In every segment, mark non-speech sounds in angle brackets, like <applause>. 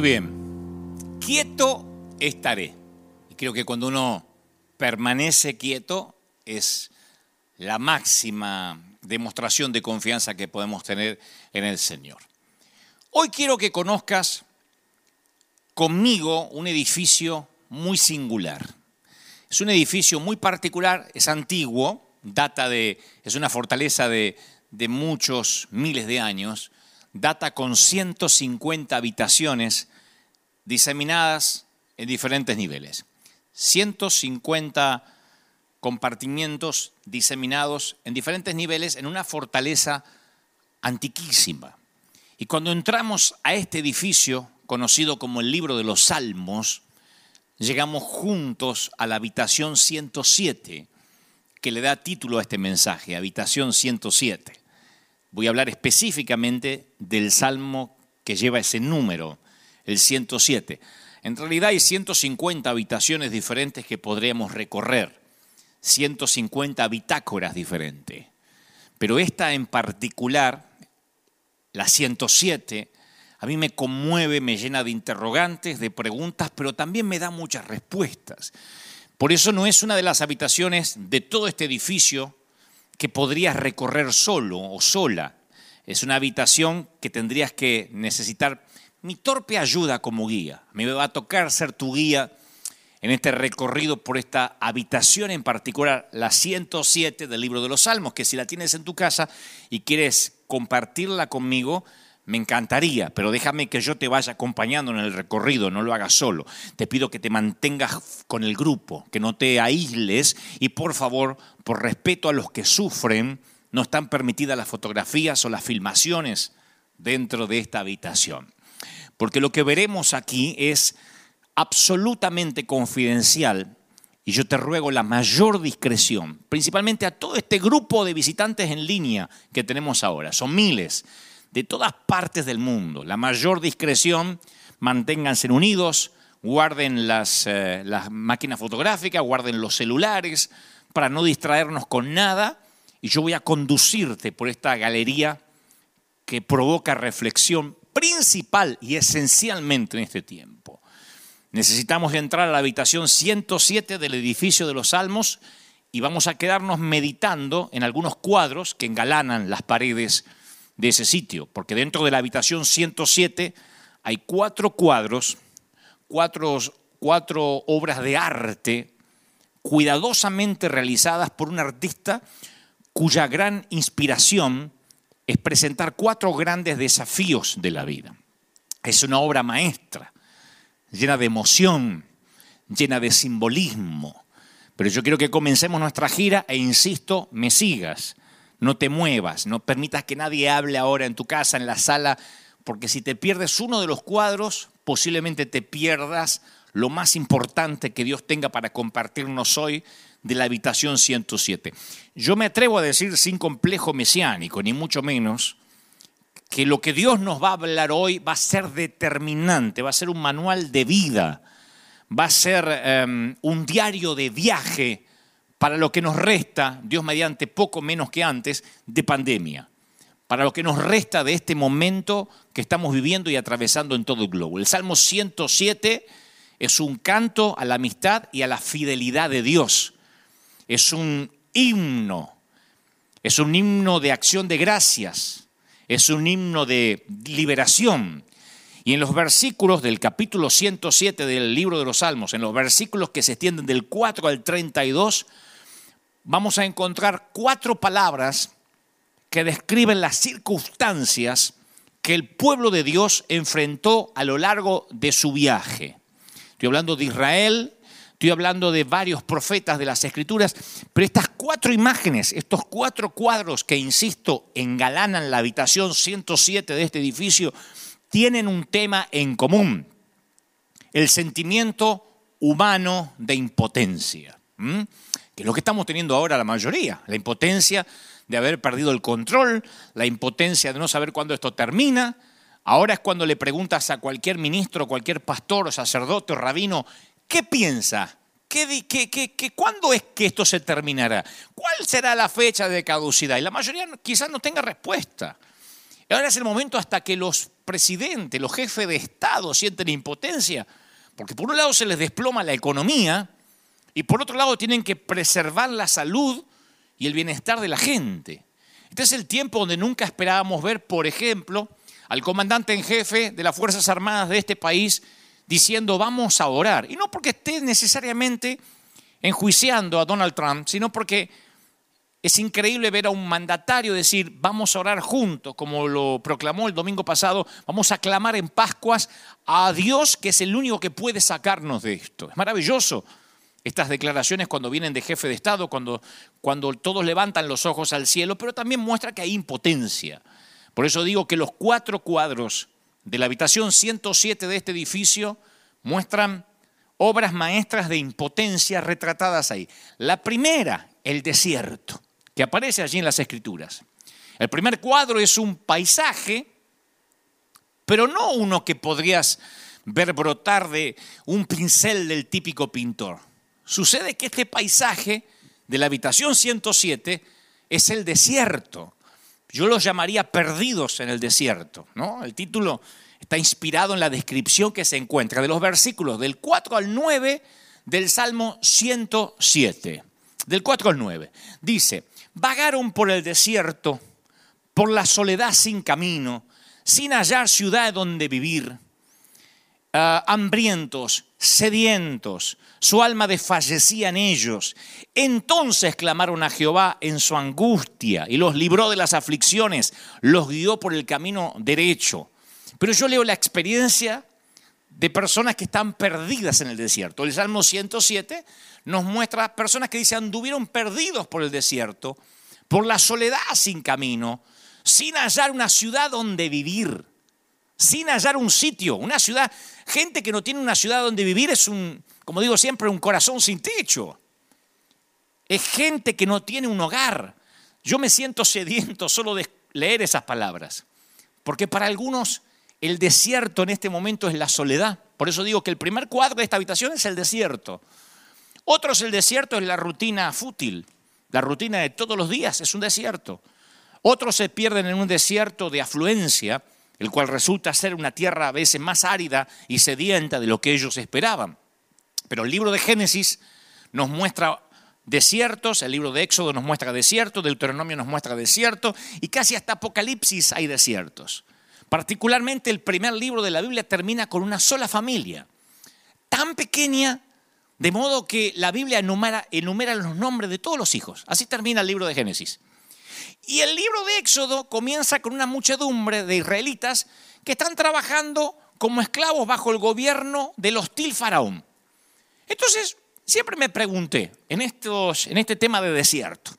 Muy bien. Quieto estaré. Y creo que cuando uno permanece quieto es la máxima demostración de confianza que podemos tener en el Señor. Hoy quiero que conozcas conmigo un edificio muy singular. Es un edificio muy particular, es antiguo, data de, es una fortaleza de, de muchos miles de años, data con 150 habitaciones diseminadas en diferentes niveles. 150 compartimientos diseminados en diferentes niveles en una fortaleza antiquísima. Y cuando entramos a este edificio, conocido como el libro de los Salmos, llegamos juntos a la habitación 107, que le da título a este mensaje, habitación 107. Voy a hablar específicamente del salmo que lleva ese número, el 107. En realidad hay 150 habitaciones diferentes que podríamos recorrer, 150 bitácoras diferentes. Pero esta en particular, la 107, a mí me conmueve, me llena de interrogantes, de preguntas, pero también me da muchas respuestas. Por eso no es una de las habitaciones de todo este edificio que podrías recorrer solo o sola. Es una habitación que tendrías que necesitar mi torpe ayuda como guía. Me va a tocar ser tu guía en este recorrido por esta habitación en particular, la 107 del libro de los Salmos, que si la tienes en tu casa y quieres compartirla conmigo, me encantaría, pero déjame que yo te vaya acompañando en el recorrido, no lo hagas solo. Te pido que te mantengas con el grupo, que no te aísles y por favor, por respeto a los que sufren, no están permitidas las fotografías o las filmaciones dentro de esta habitación. Porque lo que veremos aquí es absolutamente confidencial y yo te ruego la mayor discreción, principalmente a todo este grupo de visitantes en línea que tenemos ahora. Son miles de todas partes del mundo. La mayor discreción, manténganse unidos, guarden las, eh, las máquinas fotográficas, guarden los celulares, para no distraernos con nada. Y yo voy a conducirte por esta galería que provoca reflexión principal y esencialmente en este tiempo. Necesitamos entrar a la habitación 107 del edificio de los Salmos y vamos a quedarnos meditando en algunos cuadros que engalanan las paredes de ese sitio, porque dentro de la habitación 107 hay cuatro cuadros, cuatro, cuatro obras de arte cuidadosamente realizadas por un artista cuya gran inspiración es presentar cuatro grandes desafíos de la vida. Es una obra maestra, llena de emoción, llena de simbolismo. Pero yo quiero que comencemos nuestra gira e insisto, me sigas no te muevas, no permitas que nadie hable ahora en tu casa, en la sala, porque si te pierdes uno de los cuadros, posiblemente te pierdas lo más importante que Dios tenga para compartirnos hoy de la habitación 107. Yo me atrevo a decir sin complejo mesiánico, ni mucho menos, que lo que Dios nos va a hablar hoy va a ser determinante, va a ser un manual de vida, va a ser em, un diario de viaje para lo que nos resta, Dios mediante poco menos que antes, de pandemia, para lo que nos resta de este momento que estamos viviendo y atravesando en todo el globo. El Salmo 107 es un canto a la amistad y a la fidelidad de Dios. Es un himno, es un himno de acción de gracias, es un himno de liberación. Y en los versículos del capítulo 107 del libro de los Salmos, en los versículos que se extienden del 4 al 32, vamos a encontrar cuatro palabras que describen las circunstancias que el pueblo de Dios enfrentó a lo largo de su viaje. Estoy hablando de Israel, estoy hablando de varios profetas de las Escrituras, pero estas cuatro imágenes, estos cuatro cuadros que, insisto, engalanan la habitación 107 de este edificio, tienen un tema en común, el sentimiento humano de impotencia que es lo que estamos teniendo ahora la mayoría, la impotencia de haber perdido el control, la impotencia de no saber cuándo esto termina. Ahora es cuando le preguntas a cualquier ministro, cualquier pastor o sacerdote o rabino, ¿qué piensa? ¿Qué, qué, cuándo es que esto se terminará? ¿Cuál será la fecha de caducidad? Y la mayoría quizás no tenga respuesta. Ahora es el momento hasta que los presidentes, los jefes de Estado sienten impotencia, porque por un lado se les desploma la economía y por otro lado tienen que preservar la salud y el bienestar de la gente. Este es el tiempo donde nunca esperábamos ver, por ejemplo, al comandante en jefe de las Fuerzas Armadas de este país diciendo vamos a orar. Y no porque esté necesariamente enjuiciando a Donald Trump, sino porque es increíble ver a un mandatario decir, vamos a orar juntos, como lo proclamó el domingo pasado, vamos a clamar en Pascuas a Dios, que es el único que puede sacarnos de esto. Es maravilloso estas declaraciones cuando vienen de jefe de Estado, cuando, cuando todos levantan los ojos al cielo, pero también muestra que hay impotencia. Por eso digo que los cuatro cuadros de la habitación 107 de este edificio muestran obras maestras de impotencia retratadas ahí. La primera, el desierto que aparece allí en las escrituras. El primer cuadro es un paisaje, pero no uno que podrías ver brotar de un pincel del típico pintor. Sucede que este paisaje de la habitación 107 es el desierto. Yo lo llamaría perdidos en el desierto. El título está inspirado en la descripción que se encuentra de los versículos del 4 al 9 del Salmo 107. Del 4 al 9. Dice, Vagaron por el desierto, por la soledad sin camino, sin hallar ciudad donde vivir. Ah, hambrientos, sedientos, su alma desfallecía en ellos. Entonces clamaron a Jehová en su angustia y los libró de las aflicciones, los guió por el camino derecho. Pero yo leo la experiencia de personas que están perdidas en el desierto. El Salmo 107 nos muestra personas que dicen anduvieron perdidos por el desierto, por la soledad sin camino, sin hallar una ciudad donde vivir, sin hallar un sitio, una ciudad. Gente que no tiene una ciudad donde vivir es un, como digo siempre, un corazón sin techo. Es gente que no tiene un hogar. Yo me siento sediento solo de leer esas palabras, porque para algunos el desierto en este momento es la soledad. Por eso digo que el primer cuadro de esta habitación es el desierto. Otros el desierto es la rutina fútil, la rutina de todos los días es un desierto. Otros se pierden en un desierto de afluencia, el cual resulta ser una tierra a veces más árida y sedienta de lo que ellos esperaban. Pero el libro de Génesis nos muestra desiertos, el libro de Éxodo nos muestra desiertos, Deuteronomio nos muestra desiertos y casi hasta Apocalipsis hay desiertos. Particularmente el primer libro de la Biblia termina con una sola familia, tan pequeña de modo que la Biblia enumera, enumera, los nombres de todos los hijos. Así termina el libro de Génesis. Y el libro de Éxodo comienza con una muchedumbre de israelitas que están trabajando como esclavos bajo el gobierno del hostil faraón. Entonces, siempre me pregunté en, estos, en este tema de desierto,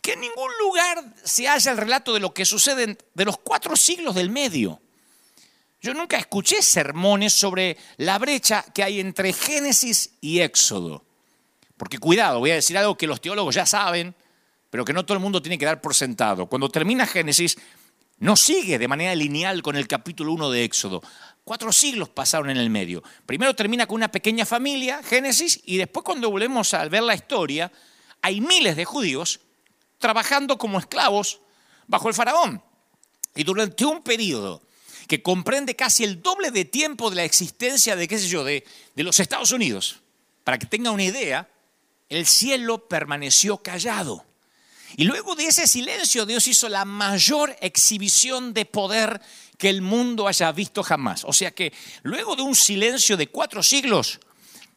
que en ningún lugar se halla el relato de lo que sucede de los cuatro siglos del medio. Yo nunca escuché sermones sobre la brecha que hay entre Génesis y Éxodo. Porque cuidado, voy a decir algo que los teólogos ya saben, pero que no todo el mundo tiene que dar por sentado. Cuando termina Génesis, no sigue de manera lineal con el capítulo 1 de Éxodo. Cuatro siglos pasaron en el medio. Primero termina con una pequeña familia, Génesis, y después cuando volvemos a ver la historia, hay miles de judíos trabajando como esclavos bajo el faraón. Y durante un periodo que comprende casi el doble de tiempo de la existencia de, qué sé yo, de, de los Estados Unidos. Para que tenga una idea, el cielo permaneció callado. Y luego de ese silencio, Dios hizo la mayor exhibición de poder que el mundo haya visto jamás. O sea que luego de un silencio de cuatro siglos,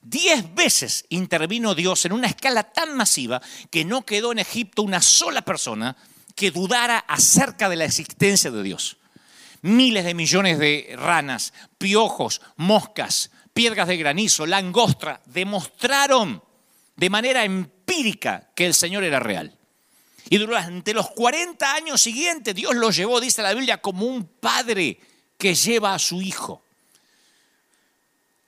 diez veces intervino Dios en una escala tan masiva que no quedó en Egipto una sola persona que dudara acerca de la existencia de Dios miles de millones de ranas, piojos, moscas, piedras de granizo, langostra, demostraron de manera empírica que el Señor era real. Y durante los 40 años siguientes Dios los llevó, dice la Biblia, como un padre que lleva a su hijo.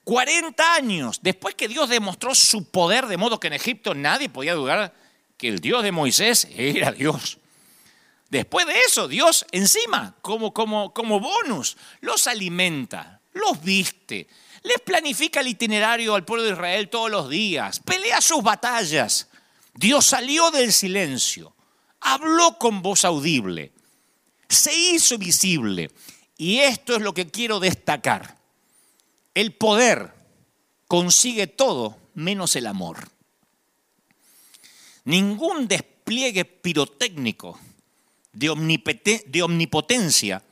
40 años después que Dios demostró su poder, de modo que en Egipto nadie podía dudar que el Dios de Moisés era Dios. Después de eso, Dios encima, como, como, como bonus, los alimenta, los viste, les planifica el itinerario al pueblo de Israel todos los días, pelea sus batallas. Dios salió del silencio, habló con voz audible, se hizo visible. Y esto es lo que quiero destacar. El poder consigue todo menos el amor. Ningún despliegue pirotécnico de, omnipotencia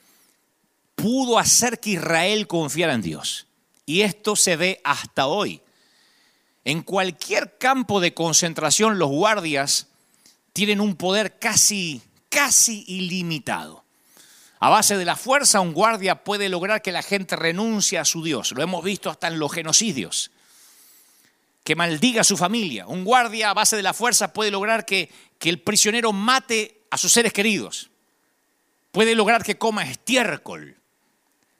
pudo hacer que Israel confiara en Dios. Y esto se ve hasta hoy. En cualquier campo de concentración los guardias tienen un poder casi, casi ilimitado. A base de la fuerza, un guardia puede lograr que la gente renuncie a su Dios. Lo hemos visto hasta en los genocidios. Que maldiga a su familia. Un guardia a base de la fuerza puede lograr que, que el prisionero mate a sus seres queridos. Puede lograr que coma estiércol,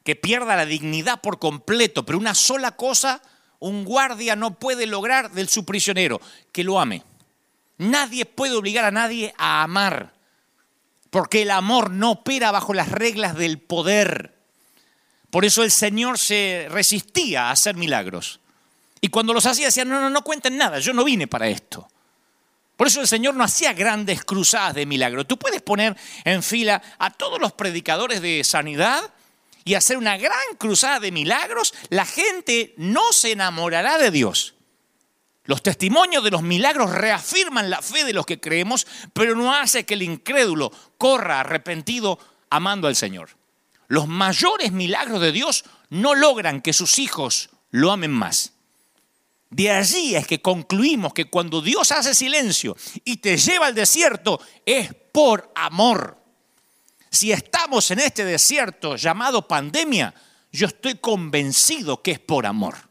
que pierda la dignidad por completo. Pero una sola cosa un guardia no puede lograr del su prisionero, que lo ame. Nadie puede obligar a nadie a amar, porque el amor no opera bajo las reglas del poder. Por eso el Señor se resistía a hacer milagros. Y cuando los hacía decía, no, no, no cuenten nada, yo no vine para esto. Por eso el Señor no hacía grandes cruzadas de milagros. Tú puedes poner en fila a todos los predicadores de sanidad y hacer una gran cruzada de milagros, la gente no se enamorará de Dios. Los testimonios de los milagros reafirman la fe de los que creemos, pero no hace que el incrédulo corra arrepentido amando al Señor. Los mayores milagros de Dios no logran que sus hijos lo amen más. De allí es que concluimos que cuando Dios hace silencio y te lleva al desierto es por amor. Si estamos en este desierto llamado pandemia, yo estoy convencido que es por amor.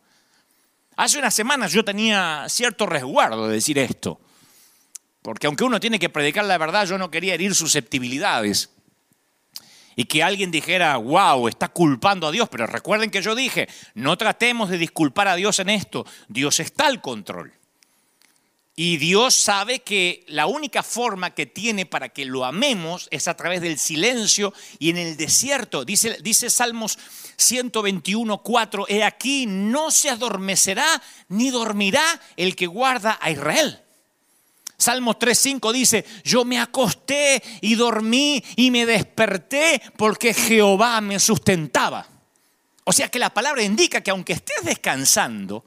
Hace unas semanas yo tenía cierto resguardo de decir esto, porque aunque uno tiene que predicar la verdad, yo no quería herir susceptibilidades. Y que alguien dijera, wow, está culpando a Dios, pero recuerden que yo dije, no tratemos de disculpar a Dios en esto, Dios está al control. Y Dios sabe que la única forma que tiene para que lo amemos es a través del silencio y en el desierto. Dice, dice Salmos 121, 4, he aquí, no se adormecerá ni dormirá el que guarda a Israel. Salmos 3.5 dice, yo me acosté y dormí y me desperté porque Jehová me sustentaba. O sea que la palabra indica que aunque estés descansando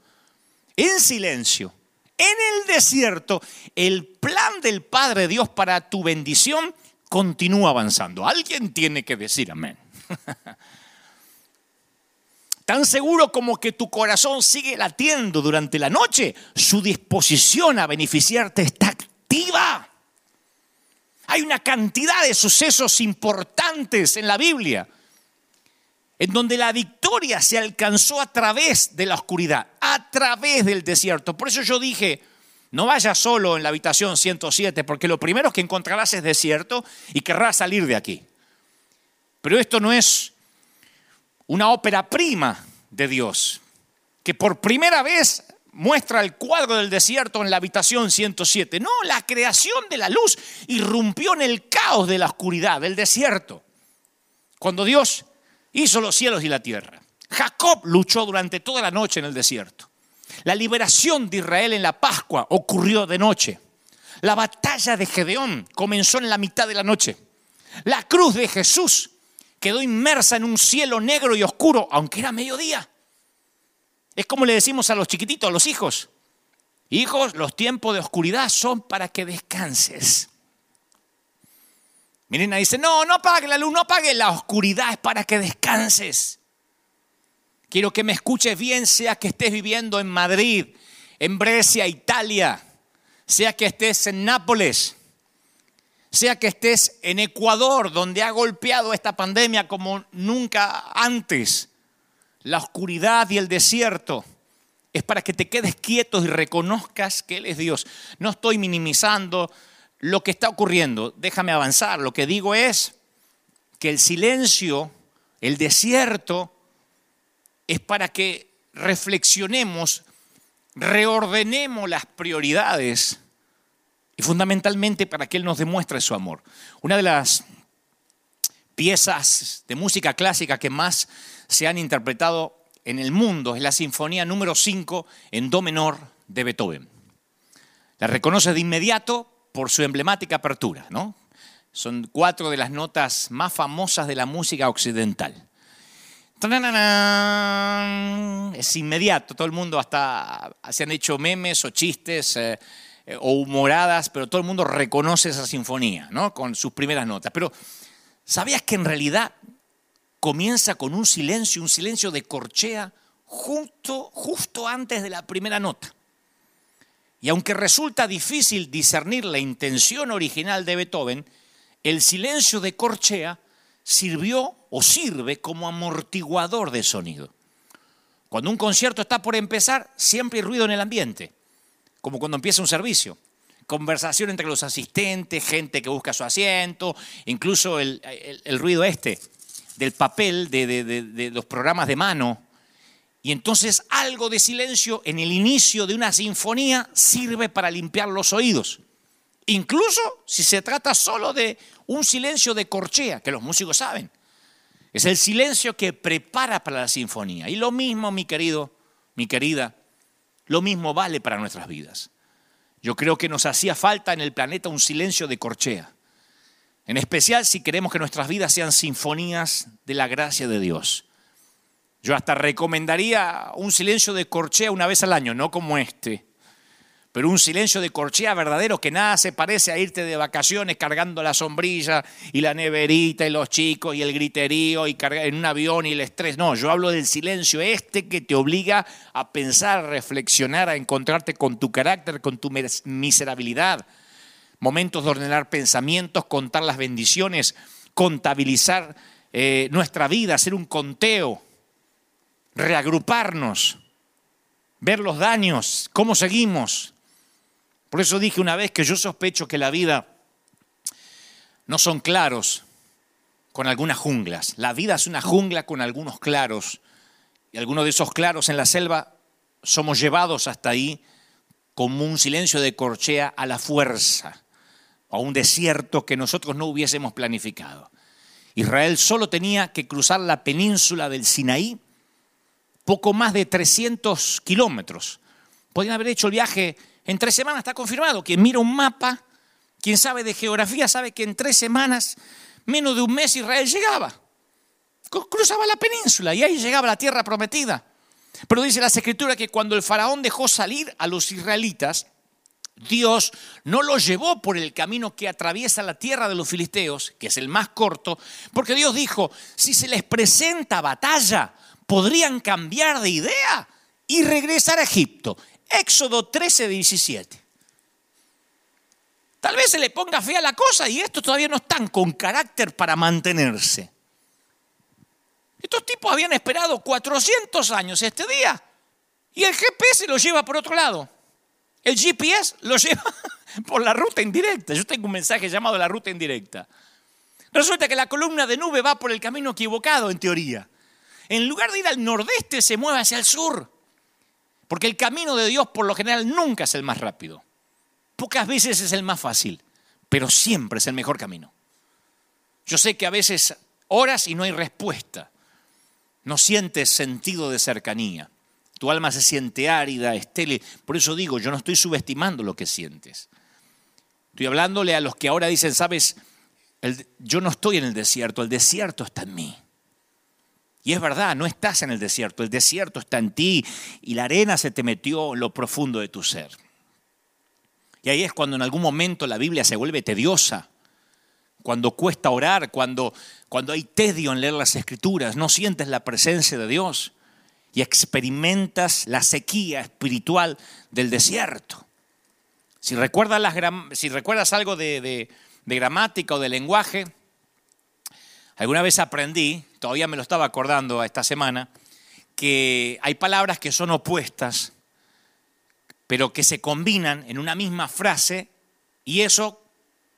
en silencio, en el desierto, el plan del Padre Dios para tu bendición continúa avanzando. Alguien tiene que decir amén. <laughs> Tan seguro como que tu corazón sigue latiendo durante la noche, su disposición a beneficiarte está activa. Hay una cantidad de sucesos importantes en la Biblia en donde la victoria se alcanzó a través de la oscuridad, a través del desierto. Por eso yo dije, no vayas solo en la habitación 107, porque lo primero que encontrarás es desierto y querrás salir de aquí. Pero esto no es una ópera prima de Dios, que por primera vez muestra el cuadro del desierto en la habitación 107. No, la creación de la luz irrumpió en el caos de la oscuridad, del desierto. Cuando Dios hizo los cielos y la tierra. Jacob luchó durante toda la noche en el desierto. La liberación de Israel en la Pascua ocurrió de noche. La batalla de Gedeón comenzó en la mitad de la noche. La cruz de Jesús quedó inmersa en un cielo negro y oscuro, aunque era mediodía. Es como le decimos a los chiquititos, a los hijos. Hijos, los tiempos de oscuridad son para que descanses. Mirena dice, no, no apague la luz, no apague la oscuridad, es para que descanses. Quiero que me escuches bien, sea que estés viviendo en Madrid, en Brescia, Italia, sea que estés en Nápoles, sea que estés en Ecuador, donde ha golpeado esta pandemia como nunca antes. La oscuridad y el desierto es para que te quedes quietos y reconozcas que Él es Dios. No estoy minimizando lo que está ocurriendo. Déjame avanzar. Lo que digo es que el silencio, el desierto, es para que reflexionemos, reordenemos las prioridades y fundamentalmente para que Él nos demuestre su amor. Una de las piezas de música clásica que más se han interpretado en el mundo es la Sinfonía número 5 en Do menor de Beethoven. La reconoce de inmediato por su emblemática apertura, ¿no? Son cuatro de las notas más famosas de la música occidental. Es inmediato, todo el mundo hasta se han hecho memes o chistes eh, eh, o humoradas, pero todo el mundo reconoce esa sinfonía, ¿no? Con sus primeras notas. Pero ¿sabías que en realidad comienza con un silencio, un silencio de corchea justo, justo antes de la primera nota? Y aunque resulta difícil discernir la intención original de Beethoven, el silencio de corchea sirvió o sirve como amortiguador de sonido. Cuando un concierto está por empezar, siempre hay ruido en el ambiente, como cuando empieza un servicio. Conversación entre los asistentes, gente que busca su asiento, incluso el, ruido este del papel de, los programas de mano. Y entonces algo de silencio en el inicio de una sinfonía sirve para limpiar los oídos. Incluso si se trata solo de un silencio de corchea, que los músicos saben. Es el silencio que prepara para la sinfonía. Y lo mismo, mi querido, mi querida, lo mismo vale para nuestras vidas. Yo creo que nos hacía falta en el planeta un silencio de corchea. En especial si queremos que nuestras vidas sean sinfonías de la gracia de Dios. Yo hasta recomendaría un silencio de corchea una vez al año, no como este pero un silencio de corchea verdadero que nada se parece a irte de vacaciones cargando la sombrilla y la neverita y los chicos y el griterío y cargar en un avión y el estrés. No, yo hablo del silencio este que te obliga a pensar, a reflexionar, a encontrarte con tu carácter, con tu miserabilidad. Momentos de ordenar pensamientos, contar las bendiciones, contabilizar eh, nuestra vida, hacer un conteo, reagruparnos, ver los daños, cómo seguimos, por eso dije una vez que yo sospecho que la vida no son claros con algunas junglas. La vida es una jungla con algunos claros. Y algunos de esos claros en la selva somos llevados hasta ahí como un silencio de corchea a la fuerza, a un desierto que nosotros no hubiésemos planificado. Israel solo tenía que cruzar la península del Sinaí, poco más de 300 kilómetros. Podían haber hecho el viaje en tres semanas está confirmado. Quien mira un mapa, quien sabe de geografía, sabe que en tres semanas, menos de un mes, Israel llegaba. Cruzaba la península y ahí llegaba la tierra prometida. Pero dice la escritura que cuando el faraón dejó salir a los israelitas, Dios no los llevó por el camino que atraviesa la tierra de los filisteos, que es el más corto, porque Dios dijo, si se les presenta batalla, podrían cambiar de idea y regresar a Egipto. Éxodo 13, 17. Tal vez se le ponga fea la cosa y estos todavía no están con carácter para mantenerse. Estos tipos habían esperado 400 años este día y el GPS lo lleva por otro lado. El GPS lo lleva <laughs> por la ruta indirecta. Yo tengo un mensaje llamado la ruta indirecta. Resulta que la columna de nube va por el camino equivocado en teoría. En lugar de ir al nordeste se mueve hacia el sur. Porque el camino de Dios por lo general nunca es el más rápido. Pocas veces es el más fácil, pero siempre es el mejor camino. Yo sé que a veces oras y no hay respuesta. No sientes sentido de cercanía. Tu alma se siente árida, estéril. Por eso digo, yo no estoy subestimando lo que sientes. Estoy hablándole a los que ahora dicen, sabes, yo no estoy en el desierto, el desierto está en mí. Y es verdad, no estás en el desierto, el desierto está en ti y la arena se te metió en lo profundo de tu ser. Y ahí es cuando en algún momento la Biblia se vuelve tediosa, cuando cuesta orar, cuando, cuando hay tedio en leer las escrituras, no sientes la presencia de Dios y experimentas la sequía espiritual del desierto. Si recuerdas, las, si recuerdas algo de gramática o de lenguaje, alguna vez aprendí todavía me lo estaba acordando esta semana, que hay palabras que son opuestas, pero que se combinan en una misma frase y eso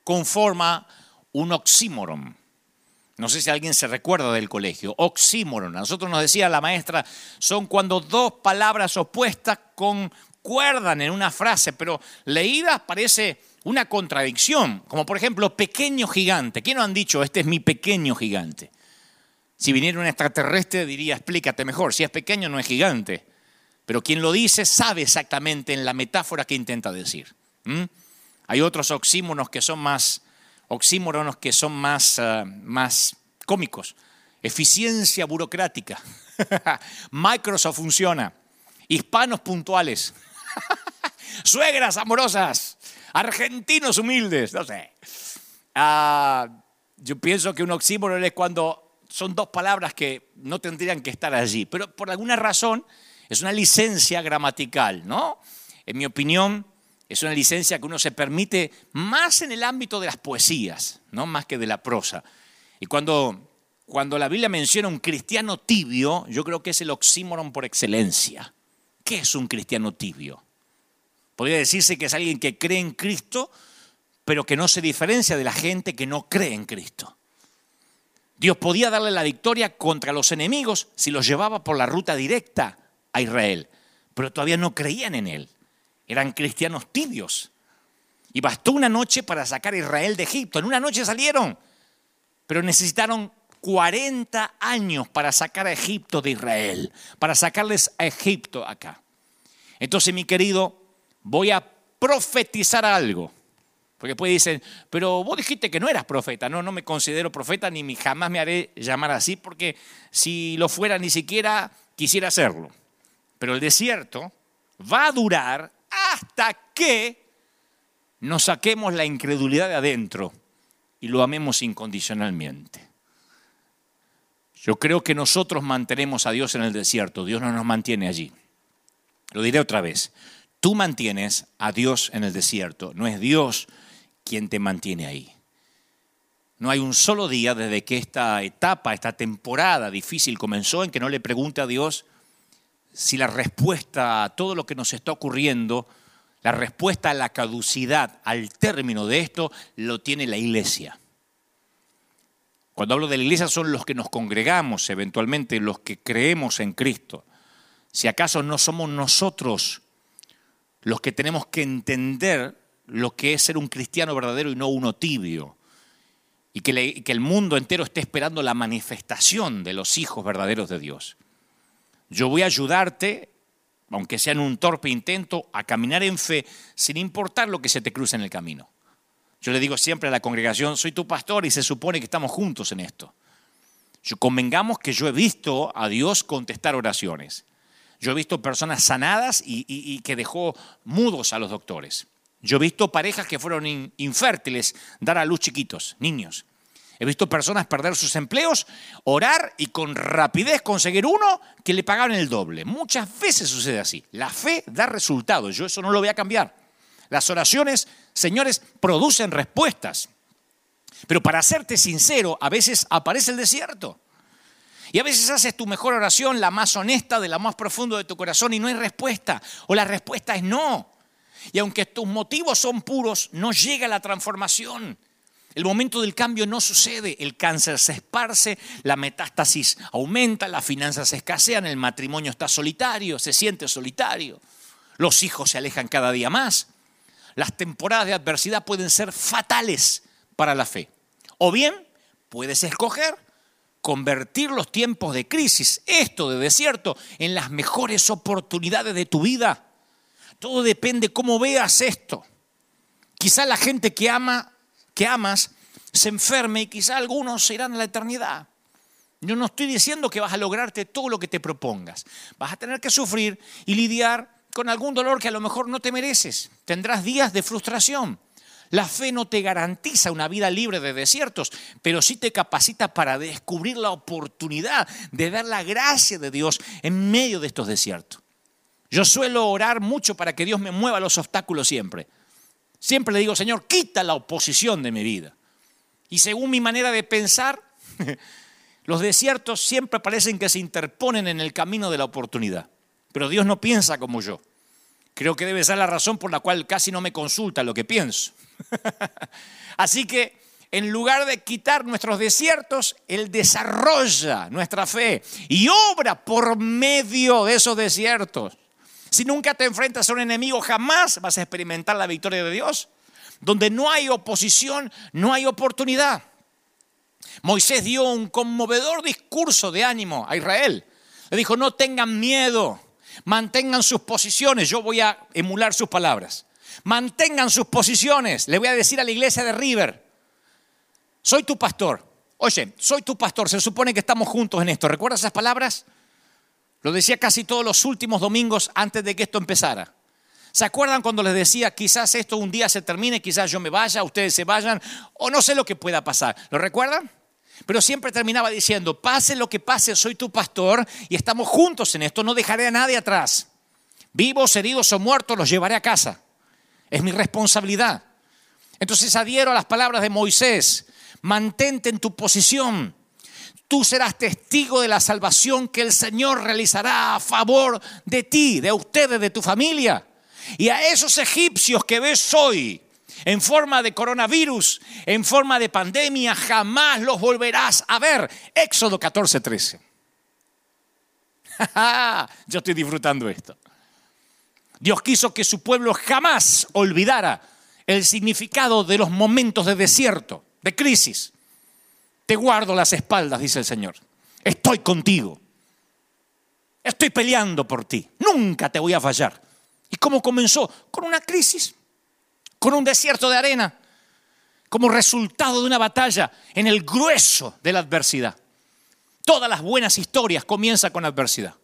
conforma un oxímoron. No sé si alguien se recuerda del colegio. Oxímoron. A nosotros nos decía la maestra, son cuando dos palabras opuestas concuerdan en una frase, pero leídas parece una contradicción. Como por ejemplo, pequeño gigante. ¿Quién no han dicho, este es mi pequeño gigante? Si viniera un extraterrestre diría, explícate mejor, si es pequeño no es gigante. Pero quien lo dice sabe exactamente en la metáfora que intenta decir. Hay otros oxímonos que son más que son más, ah, más cómicos. Eficiencia burocrática. <laughs> Microsoft funciona. Hispanos puntuales. <laughs> Suegras amorosas. Argentinos humildes. No sé. Ah, yo pienso que un oxímoron es cuando son dos palabras que no tendrían que estar allí, pero por alguna razón es una licencia gramatical, ¿no? En mi opinión, es una licencia que uno se permite más en el ámbito de las poesías, no más que de la prosa. Y cuando, cuando la Biblia menciona un cristiano tibio, yo creo que es el oxímoron por excelencia. ¿Qué es un cristiano tibio? Podría decirse que es alguien que cree en Cristo, pero que no se diferencia de la gente que no cree en Cristo. Dios podía darle la victoria contra los enemigos si los llevaba por la ruta directa a Israel, pero todavía no creían en Él. Eran cristianos tibios. Y bastó una noche para sacar a Israel de Egipto. En una noche salieron, pero necesitaron 40 años para sacar a Egipto de Israel, para sacarles a Egipto acá. Entonces, mi querido, voy a profetizar algo. Porque después dicen, pero vos dijiste que no eras profeta. No, no me considero profeta ni jamás me haré llamar así, porque si lo fuera ni siquiera quisiera hacerlo. Pero el desierto va a durar hasta que nos saquemos la incredulidad de adentro y lo amemos incondicionalmente. Yo creo que nosotros mantenemos a Dios en el desierto, Dios no nos mantiene allí. Lo diré otra vez, tú mantienes a Dios en el desierto, no es Dios quien te mantiene ahí. No hay un solo día desde que esta etapa, esta temporada difícil comenzó en que no le pregunte a Dios, si la respuesta a todo lo que nos está ocurriendo, la respuesta a la caducidad, al término de esto, lo tiene la iglesia. Cuando hablo de la iglesia son los que nos congregamos, eventualmente los que creemos en Cristo. Si acaso no somos nosotros los que tenemos que entender lo que es ser un cristiano verdadero y no uno tibio. Y que, el mundo entero esté esperando la manifestación de los hijos verdaderos de Dios. Yo voy a ayudarte, aunque sea en un torpe intento, a caminar en fe sin importar lo que se te cruce en el camino. Yo le digo siempre a la congregación, soy tu pastor y se supone que estamos juntos en esto. Yo convengamos que yo he visto a Dios contestar oraciones. Yo he visto personas sanadas y, que dejó mudos a los doctores. Yo he visto parejas que fueron infértiles dar a luz chiquitos, niños. He visto personas perder sus empleos, orar y con rapidez conseguir uno que le pagaron el doble. Muchas veces sucede así. La fe da resultados. Yo eso no lo voy a cambiar. Las oraciones, señores, producen respuestas. Pero para serte sincero, a veces aparece el desierto. Y a veces haces tu mejor oración, la más honesta, de la más profundo de tu corazón, y no hay respuesta. O la respuesta es no. Y aunque tus motivos son puros, no llega la transformación. El momento del cambio no sucede, el cáncer se esparce, la metástasis aumenta, las finanzas se escasean, el matrimonio está solitario, se siente solitario, los hijos se alejan cada día más. Las temporadas de adversidad pueden ser fatales para la fe. O bien puedes escoger convertir los tiempos de crisis, esto de desierto, en las mejores oportunidades de tu vida. Todo depende cómo veas esto. Quizá la gente que ama que amas se enferme y quizá algunos irán a la eternidad. Yo no estoy diciendo que vas a lograrte todo lo que te propongas. Vas a tener que sufrir y lidiar con algún dolor que a lo mejor no te mereces. Tendrás días de frustración. La fe no te garantiza una vida libre de desiertos, pero sí te capacita para descubrir la oportunidad de ver la gracia de Dios en medio de estos desiertos. Yo suelo orar mucho para que Dios me mueva los obstáculos siempre. Siempre le digo, Señor, quita la oposición de mi vida. Y según mi manera de pensar, <laughs> los desiertos siempre parecen que se interponen en el camino de la oportunidad. Pero Dios no piensa como yo. Creo que debe ser la razón por la cual casi no me consulta lo que pienso. <laughs> Así que en lugar de quitar nuestros desiertos, Él desarrolla nuestra fe y obra por medio de esos desiertos. Si nunca te enfrentas a un enemigo, jamás vas a experimentar la victoria de Dios. Donde no hay oposición, no hay oportunidad. Moisés dio un conmovedor discurso de ánimo a Israel. Le dijo, no tengan miedo, mantengan sus posiciones. Yo voy a emular sus palabras. Mantengan sus posiciones. Le voy a decir a la iglesia de River, soy tu pastor. Oye, soy tu pastor, se supone que estamos juntos en esto. ¿Recuerdas esas palabras? Lo decía casi todos los últimos domingos antes de que esto empezara. ¿Se acuerdan cuando les decía, quizás esto un día se termine, quizás yo me vaya, ustedes se vayan, o no sé lo que pueda pasar? ¿Lo recuerdan? Pero siempre terminaba diciendo, pase lo que pase, soy tu pastor y estamos juntos en esto, no dejaré a nadie atrás. Vivos, heridos o muertos, los llevaré a casa. Es mi responsabilidad. Entonces adhiero a las palabras de Moisés, mantente en tu posición. Tú serás testigo de la salvación que el Señor realizará a favor de ti, de ustedes, de tu familia. Y a esos egipcios que ves hoy en forma de coronavirus, en forma de pandemia, jamás los volverás a ver. Éxodo 14, 13. <laughs> Yo estoy disfrutando esto. Dios quiso que su pueblo jamás olvidara el significado de los momentos de desierto, de crisis. Te guardo las espaldas, dice el Señor. Estoy contigo. Estoy peleando por ti. Nunca te voy a fallar. ¿Y cómo comenzó? Con una crisis, con un desierto de arena, como resultado de una batalla en el grueso de la adversidad. Todas las buenas historias comienzan con adversidad.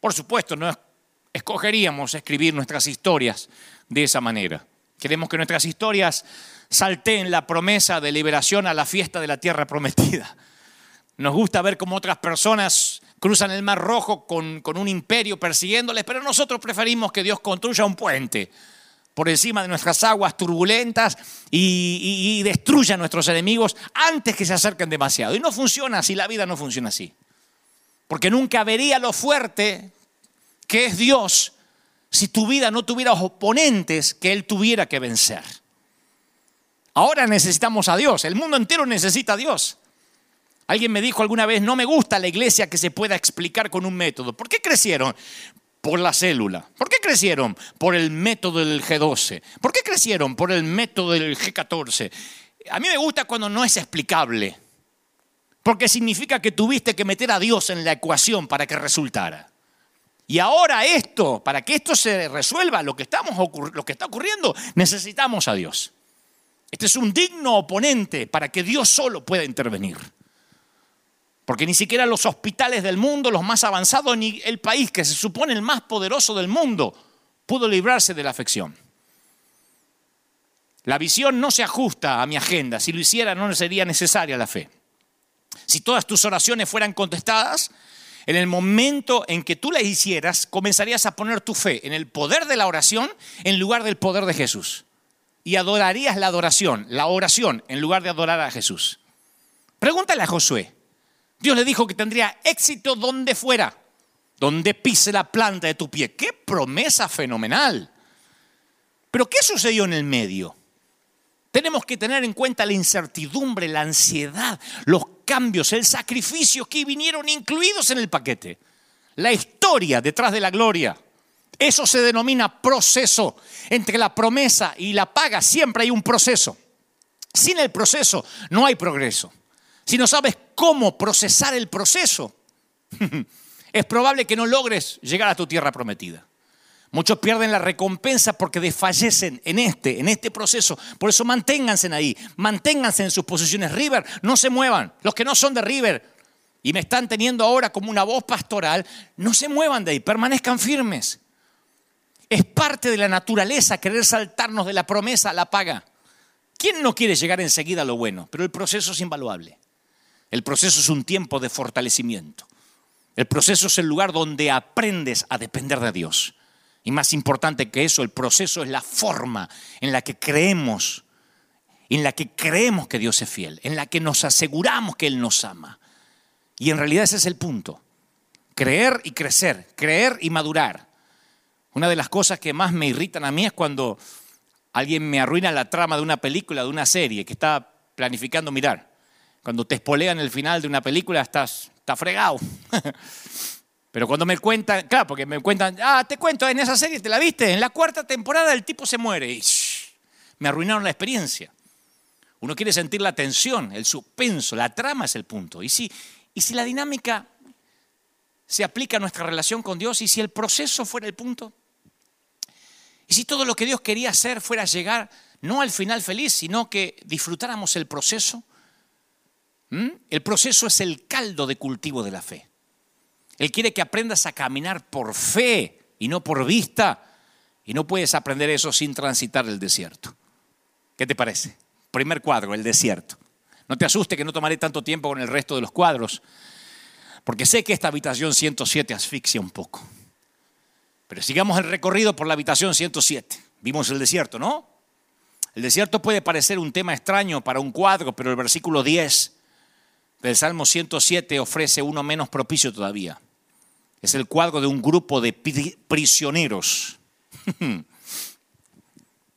Por supuesto, no escogeríamos escribir nuestras historias de esa manera. Queremos que nuestras historias salteen la promesa de liberación a la fiesta de la tierra prometida. Nos gusta ver cómo otras personas cruzan el Mar Rojo con, un imperio persiguiéndoles, pero nosotros preferimos que Dios construya un puente por encima de nuestras aguas turbulentas y, y, destruya a nuestros enemigos antes que se acerquen demasiado. Y no funciona así, la vida no funciona así. Porque nunca vería lo fuerte que es Dios si tu vida no tuviera oponentes que Él tuviera que vencer. Ahora necesitamos a Dios, el mundo entero necesita a Dios. Alguien me dijo alguna vez, no me gusta la iglesia que se pueda explicar con un método. ¿Por qué crecieron? Por la célula. ¿Por qué crecieron? Por el método del G12. ¿Por qué crecieron? Por el método del G14. A mí me gusta cuando no es explicable, porque significa que tuviste que meter a Dios en la ecuación para que resultara. Y ahora esto, para que esto se resuelva, lo que, estamos, lo que está ocurriendo, necesitamos a Dios. Este es un digno oponente para que Dios solo pueda intervenir. Porque ni siquiera los hospitales del mundo, los más avanzados, ni el país que se supone el más poderoso del mundo, pudo librarse de la afección. La visión no se ajusta a mi agenda. Si lo hiciera no sería necesaria la fe. Si todas tus oraciones fueran contestadas, en el momento en que tú la hicieras, comenzarías a poner tu fe en el poder de la oración en lugar del poder de Jesús. Y adorarías la adoración, la oración, en lugar de adorar a Jesús. Pregúntale a Josué. Dios le dijo que tendría éxito donde fuera, donde pise la planta de tu pie. ¡Qué promesa fenomenal! Pero ¿qué sucedió en el medio? Tenemos que tener en cuenta la incertidumbre, la ansiedad, los cambios, el sacrificio que vinieron incluidos en el paquete. La historia detrás de la gloria. Eso se denomina proceso. Entre la promesa y la paga siempre hay un proceso. Sin el proceso no hay progreso. Si no sabes cómo procesar el proceso, <laughs> es probable que no logres llegar a tu tierra prometida. Muchos pierden la recompensa porque desfallecen en este, en este proceso. Por eso manténganse ahí, manténganse en sus posiciones. River, no se muevan. Los que no son de River y me están teniendo ahora como una voz pastoral, no se muevan de ahí, permanezcan firmes. Es parte de la naturaleza querer saltarnos de la promesa a la paga. ¿Quién no quiere llegar enseguida a lo bueno? Pero el proceso es invaluable. El proceso es un tiempo de fortalecimiento. El proceso es el lugar donde aprendes a depender de Dios. Y más importante que eso, el proceso es la forma en la que creemos, en la que creemos que Dios es fiel, en la que nos aseguramos que Él nos ama. Y en realidad ese es el punto. Creer y crecer, creer y madurar. Una de las cosas que más me irritan a mí es cuando alguien me arruina la trama de una película, de una serie que está planificando mirar. Cuando te espolean el final de una película, estás, está fregado. <laughs> Pero cuando me cuentan, claro, porque me cuentan, ah, te cuento, en esa serie, ¿te la viste? En la cuarta temporada el tipo se muere. Y me arruinaron la experiencia. Uno quiere sentir la tensión, el suspenso, la trama es el punto. Y si, y si la dinámica se aplica a nuestra relación con Dios y si el proceso fuera el punto. Y si todo lo que Dios quería hacer fuera llegar no al final feliz, sino que disfrutáramos el proceso. El proceso es el caldo de cultivo de la fe. Él quiere que aprendas a caminar por fe y no por vista. Y no puedes aprender eso sin transitar el desierto. ¿Qué te parece? Primer cuadro, el desierto. No te asuste que no tomaré tanto tiempo con el resto de los cuadros, porque sé que esta habitación 107 asfixia un poco. Pero sigamos el recorrido por la habitación 107. Vimos el desierto, ¿no? El desierto puede parecer un tema extraño para un cuadro, pero el versículo 10 del Salmo 107 ofrece uno menos propicio todavía. Es el cuadro de un grupo de prisioneros. <laughs>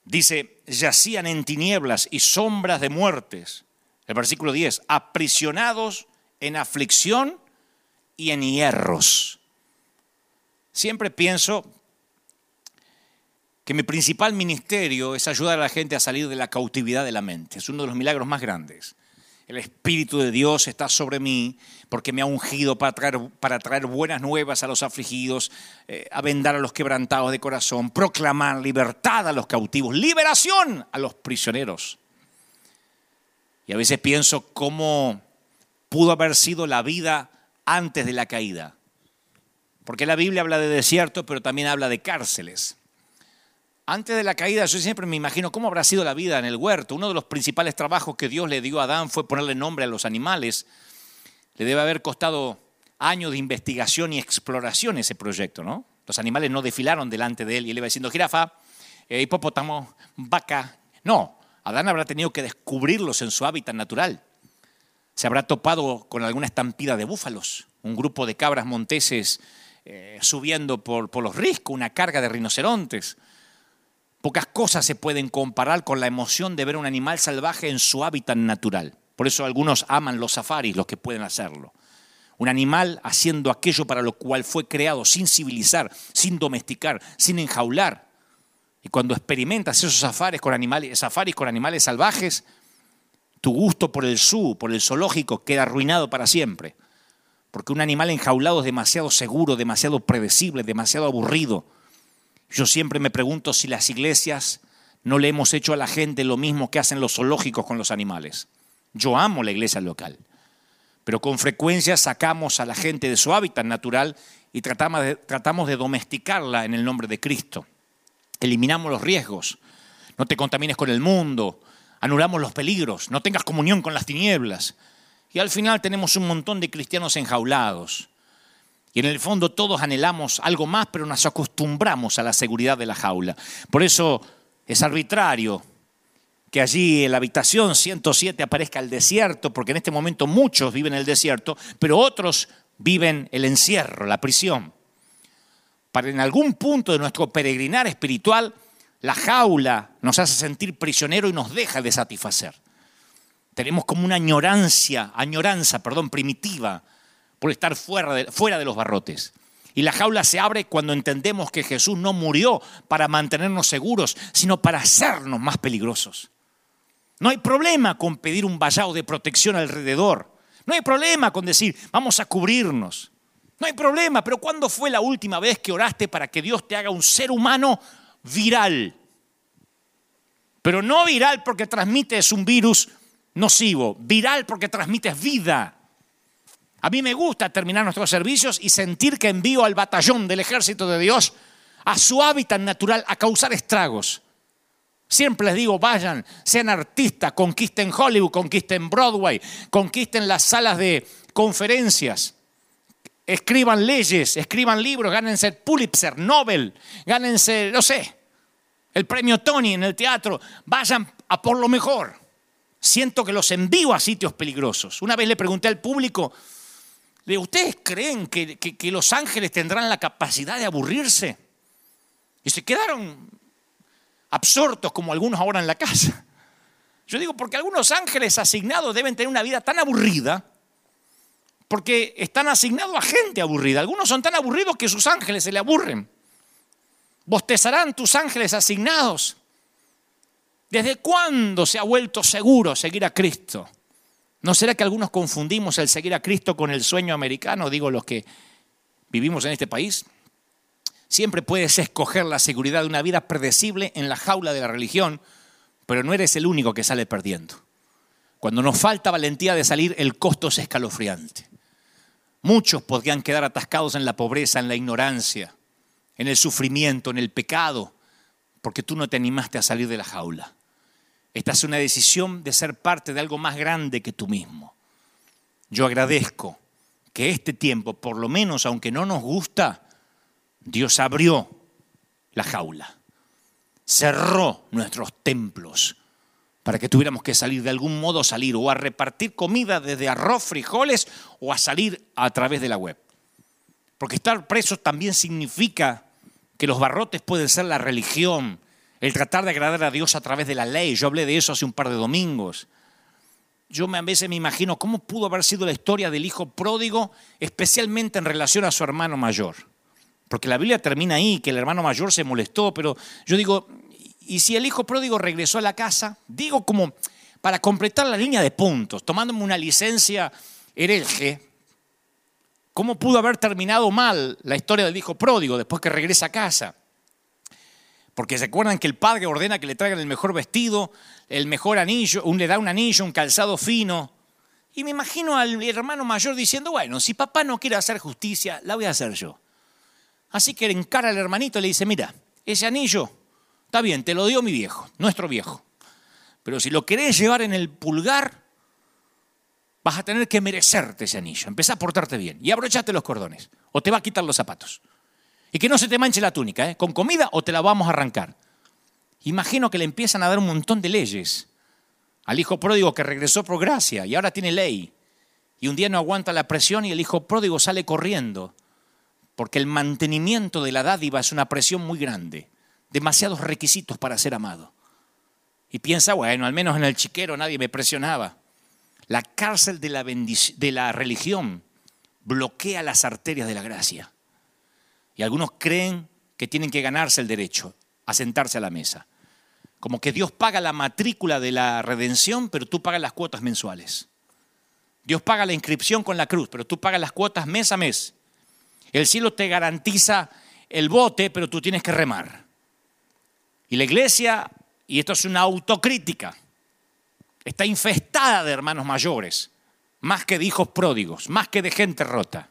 Dice, yacían en tinieblas y sombras de muertes. El versículo 10, aprisionados en aflicción y en hierros. Siempre pienso que mi principal ministerio es ayudar a la gente a salir de la cautividad de la mente. Es uno de los milagros más grandes. El Espíritu de Dios está sobre mí porque me ha ungido para traer, para traer buenas nuevas a los afligidos, eh, a vendar a los quebrantados de corazón, proclamar libertad a los cautivos, liberación a los prisioneros. Y a veces pienso cómo pudo haber sido la vida antes de la caída. Porque la Biblia habla de desierto, pero también habla de cárceles. Antes de la caída, yo siempre me imagino cómo habrá sido la vida en el huerto. Uno de los principales trabajos que Dios le dio a Adán fue ponerle nombre a los animales. Le debe haber costado años de investigación y exploración ese proyecto, ¿no? Los animales no desfilaron delante de él y él iba diciendo jirafa, eh, hipopótamo, vaca. No, Adán habrá tenido que descubrirlos en su hábitat natural. Se habrá topado con alguna estampida de búfalos, un grupo de cabras monteses eh, subiendo por, por los riscos, una carga de rinocerontes. Pocas cosas se pueden comparar con la emoción de ver un animal salvaje en su hábitat natural. Por eso algunos aman los safaris, los que pueden hacerlo. Un animal haciendo aquello para lo cual fue creado, sin civilizar, sin domesticar, sin enjaular. Y cuando experimentas esos safaris con animales, salvajes, tu gusto por el zoo, por el zoológico, queda arruinado para siempre. Porque un animal enjaulado es demasiado seguro, demasiado predecible, demasiado aburrido. Yo siempre me pregunto si las iglesias no le hemos hecho a la gente lo mismo que hacen los zoológicos con los animales. Yo amo la iglesia local, pero con frecuencia sacamos a la gente de su hábitat natural y tratamos de, domesticarla en el nombre de Cristo eliminamos los riesgos, no te contamines con el mundo, anulamos los peligros, no tengas comunión con las tinieblas. Y al final tenemos un montón de cristianos enjaulados. Y en el fondo todos anhelamos algo más, pero nos acostumbramos a la seguridad de la jaula. Por eso es arbitrario que allí en la habitación 107 aparezca el desierto, porque en este momento muchos viven el desierto, pero otros viven el encierro, la prisión para en algún punto de nuestro peregrinar espiritual, la jaula nos hace sentir prisionero y nos deja de satisfacer. Tenemos como una añorancia, añoranza, perdón, primitiva por estar fuera de, los barrotes. Y la jaula se abre cuando entendemos que Jesús no murió para mantenernos seguros, sino para hacernos más peligrosos. No hay problema con pedir un vallado de protección alrededor. No hay problema con decir, vamos a cubrirnos. No hay problema, pero ¿cuándo fue la última vez que oraste para que Dios te haga un ser humano viral? Pero no viral porque transmites un virus nocivo, viral porque transmites vida. A mí me gusta terminar nuestros servicios y sentir que envío al batallón del ejército de Dios a su hábitat natural a causar estragos. Siempre les digo, vayan, sean artistas, conquisten Hollywood, conquisten Broadway, conquisten las salas de conferencias escriban leyes, escriban libros, gánense Pulitzer, Nobel, gánense, no sé, el premio Tony en el teatro, vayan a por lo mejor. Siento que los envío a sitios peligrosos. Una vez le pregunté al público, ¿ustedes creen que, que los ángeles tendrán la capacidad de aburrirse? Y se quedaron absortos como algunos ahora en la casa. Yo digo, porque algunos ángeles asignados deben tener una vida tan aburrida porque están asignados a gente aburrida. Algunos son tan aburridos que sus ángeles se le aburren. Bostezarán tus ángeles asignados. ¿Desde cuándo se ha vuelto seguro seguir a Cristo? ¿No será que algunos confundimos el seguir a Cristo con el sueño americano, digo los que vivimos en este país? Siempre puedes escoger la seguridad de una vida predecible en la jaula de la religión, pero no eres el único que sale perdiendo. Cuando nos falta valentía de salir, el costo es escalofriante. Muchos podrían quedar atascados en la pobreza, en la ignorancia, en el sufrimiento, en el pecado, porque tú no te animaste a salir de la jaula. Esta es una decisión de ser parte de algo más grande que tú mismo. Yo agradezco que este tiempo, por lo menos aunque no nos gusta, Dios abrió la jaula, cerró nuestros templos para que tuviéramos que salir de algún modo, salir o a repartir comida desde arroz, frijoles o a salir a través de la web. Porque estar preso también significa que los barrotes pueden ser la religión, el tratar de agradar a Dios a través de la ley. Yo hablé de eso hace un par de domingos. Yo a veces me imagino cómo pudo haber sido la historia del hijo pródigo, especialmente en relación a su hermano mayor. Porque la Biblia termina ahí, que el hermano mayor se molestó, pero yo digo, y si el hijo pródigo regresó a la casa, digo como para completar la línea de puntos, tomándome una licencia hereje, ¿cómo pudo haber terminado mal la historia del hijo pródigo después que regresa a casa? Porque se acuerdan que el padre ordena que le traigan el mejor vestido, el mejor anillo, le da un anillo, un calzado fino. Y me imagino al hermano mayor diciendo, bueno, si papá no quiere hacer justicia, la voy a hacer yo. Así que encara al hermanito y le dice, mira, ese anillo Está bien, te lo dio mi viejo, nuestro viejo. Pero si lo querés llevar en el pulgar, vas a tener que merecerte ese anillo. Empezá a portarte bien y abrochate los cordones o te va a quitar los zapatos. Y que no se te manche la túnica, ¿eh? con comida o te la vamos a arrancar. Imagino que le empiezan a dar un montón de leyes al hijo pródigo que regresó por gracia y ahora tiene ley. Y un día no aguanta la presión y el hijo pródigo sale corriendo, porque el mantenimiento de la dádiva es una presión muy grande demasiados requisitos para ser amado. Y piensa, bueno, al menos en el chiquero nadie me presionaba. La cárcel de la, de la religión bloquea las arterias de la gracia. Y algunos creen que tienen que ganarse el derecho a sentarse a la mesa. Como que Dios paga la matrícula de la redención, pero tú pagas las cuotas mensuales. Dios paga la inscripción con la cruz, pero tú pagas las cuotas mes a mes. El cielo te garantiza el bote, pero tú tienes que remar. Y la iglesia, y esto es una autocrítica, está infestada de hermanos mayores, más que de hijos pródigos, más que de gente rota.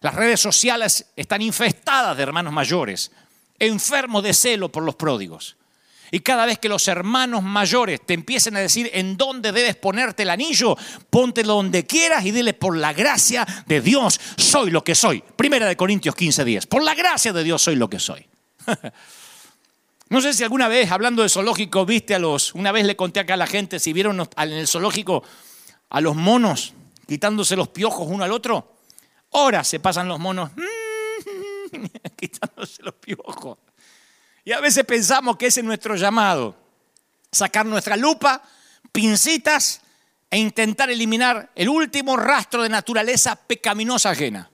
Las redes sociales están infestadas de hermanos mayores, enfermos de celo por los pródigos. Y cada vez que los hermanos mayores te empiecen a decir en dónde debes ponerte el anillo, póntelo donde quieras y dile por la gracia de Dios soy lo que soy. Primera de Corintios 15:10. Por la gracia de Dios soy lo que soy. <laughs> No sé si alguna vez, hablando de zoológico, viste a los. Una vez le conté acá a la gente si vieron en el zoológico a los monos quitándose los piojos uno al otro. Horas se pasan los monos <laughs> quitándose los piojos. Y a veces pensamos que ese es nuestro llamado: sacar nuestra lupa, pincitas e intentar eliminar el último rastro de naturaleza pecaminosa ajena.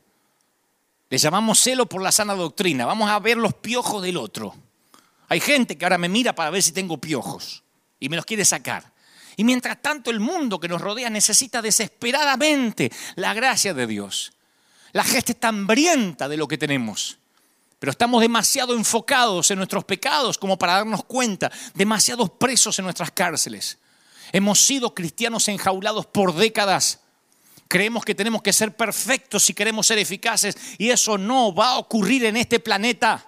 Le llamamos celo por la sana doctrina. Vamos a ver los piojos del otro. Hay gente que ahora me mira para ver si tengo piojos y me los quiere sacar. Y mientras tanto el mundo que nos rodea necesita desesperadamente la gracia de Dios. La gente está hambrienta de lo que tenemos, pero estamos demasiado enfocados en nuestros pecados como para darnos cuenta, demasiados presos en nuestras cárceles. Hemos sido cristianos enjaulados por décadas. Creemos que tenemos que ser perfectos si queremos ser eficaces y eso no va a ocurrir en este planeta.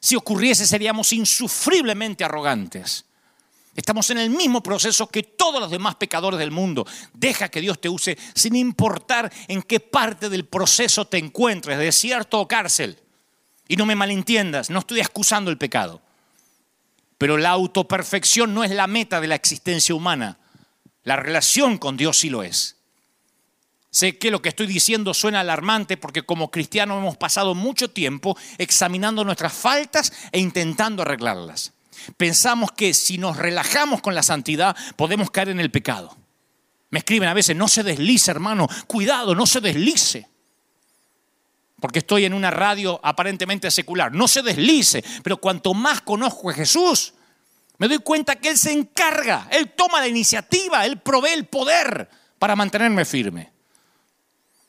Si ocurriese seríamos insufriblemente arrogantes. Estamos en el mismo proceso que todos los demás pecadores del mundo. Deja que Dios te use sin importar en qué parte del proceso te encuentres, desierto o cárcel. Y no me malentiendas, no estoy excusando el pecado. Pero la autoperfección no es la meta de la existencia humana. La relación con Dios sí lo es. Sé que lo que estoy diciendo suena alarmante porque como cristianos hemos pasado mucho tiempo examinando nuestras faltas e intentando arreglarlas. Pensamos que si nos relajamos con la santidad podemos caer en el pecado. Me escriben a veces, no se deslice hermano, cuidado, no se deslice. Porque estoy en una radio aparentemente secular. No se deslice, pero cuanto más conozco a Jesús, me doy cuenta que Él se encarga, Él toma la iniciativa, Él provee el poder para mantenerme firme.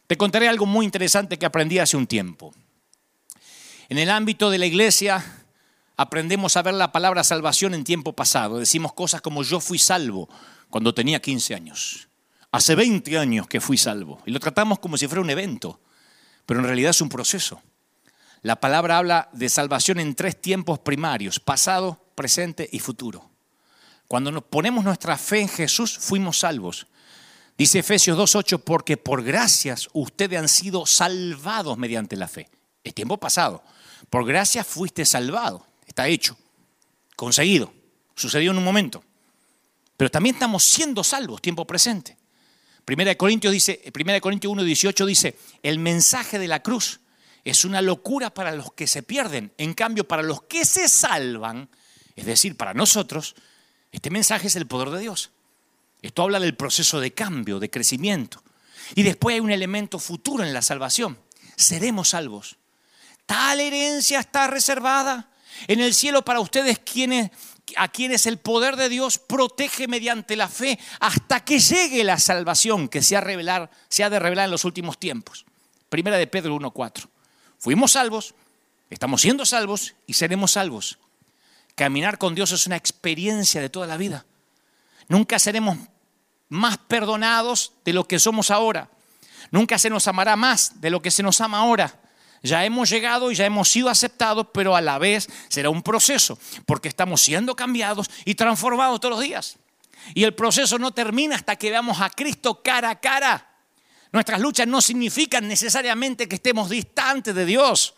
Te contaré algo muy interesante que aprendí hace un tiempo. En el ámbito de la iglesia aprendemos a ver la palabra salvación en tiempo pasado. Decimos cosas como yo fui salvo cuando tenía 15 años. Hace 20 años que fui salvo. Y lo tratamos como si fuera un evento, pero en realidad es un proceso. La palabra habla de salvación en tres tiempos primarios, pasado, presente y futuro. Cuando nos ponemos nuestra fe en Jesús, fuimos salvos. Dice Efesios 2.8, porque por gracias ustedes han sido salvados mediante la fe. Es tiempo pasado. Por gracias fuiste salvado. Está hecho. Conseguido. Sucedió en un momento. Pero también estamos siendo salvos, tiempo presente. Primera de Corintios dice, Primera de Corintios 1.18 dice, el mensaje de la cruz es una locura para los que se pierden. En cambio, para los que se salvan, es decir, para nosotros, este mensaje es el poder de Dios. Esto habla del proceso de cambio, de crecimiento. Y después hay un elemento futuro en la salvación. Seremos salvos. Tal herencia está reservada en el cielo para ustedes a quienes el poder de Dios protege mediante la fe hasta que llegue la salvación que se ha, revelar, se ha de revelar en los últimos tiempos. Primera de Pedro 1.4. Fuimos salvos, estamos siendo salvos y seremos salvos. Caminar con Dios es una experiencia de toda la vida. Nunca seremos más perdonados de lo que somos ahora. Nunca se nos amará más de lo que se nos ama ahora. Ya hemos llegado y ya hemos sido aceptados, pero a la vez será un proceso, porque estamos siendo cambiados y transformados todos los días. Y el proceso no termina hasta que veamos a Cristo cara a cara. Nuestras luchas no significan necesariamente que estemos distantes de Dios.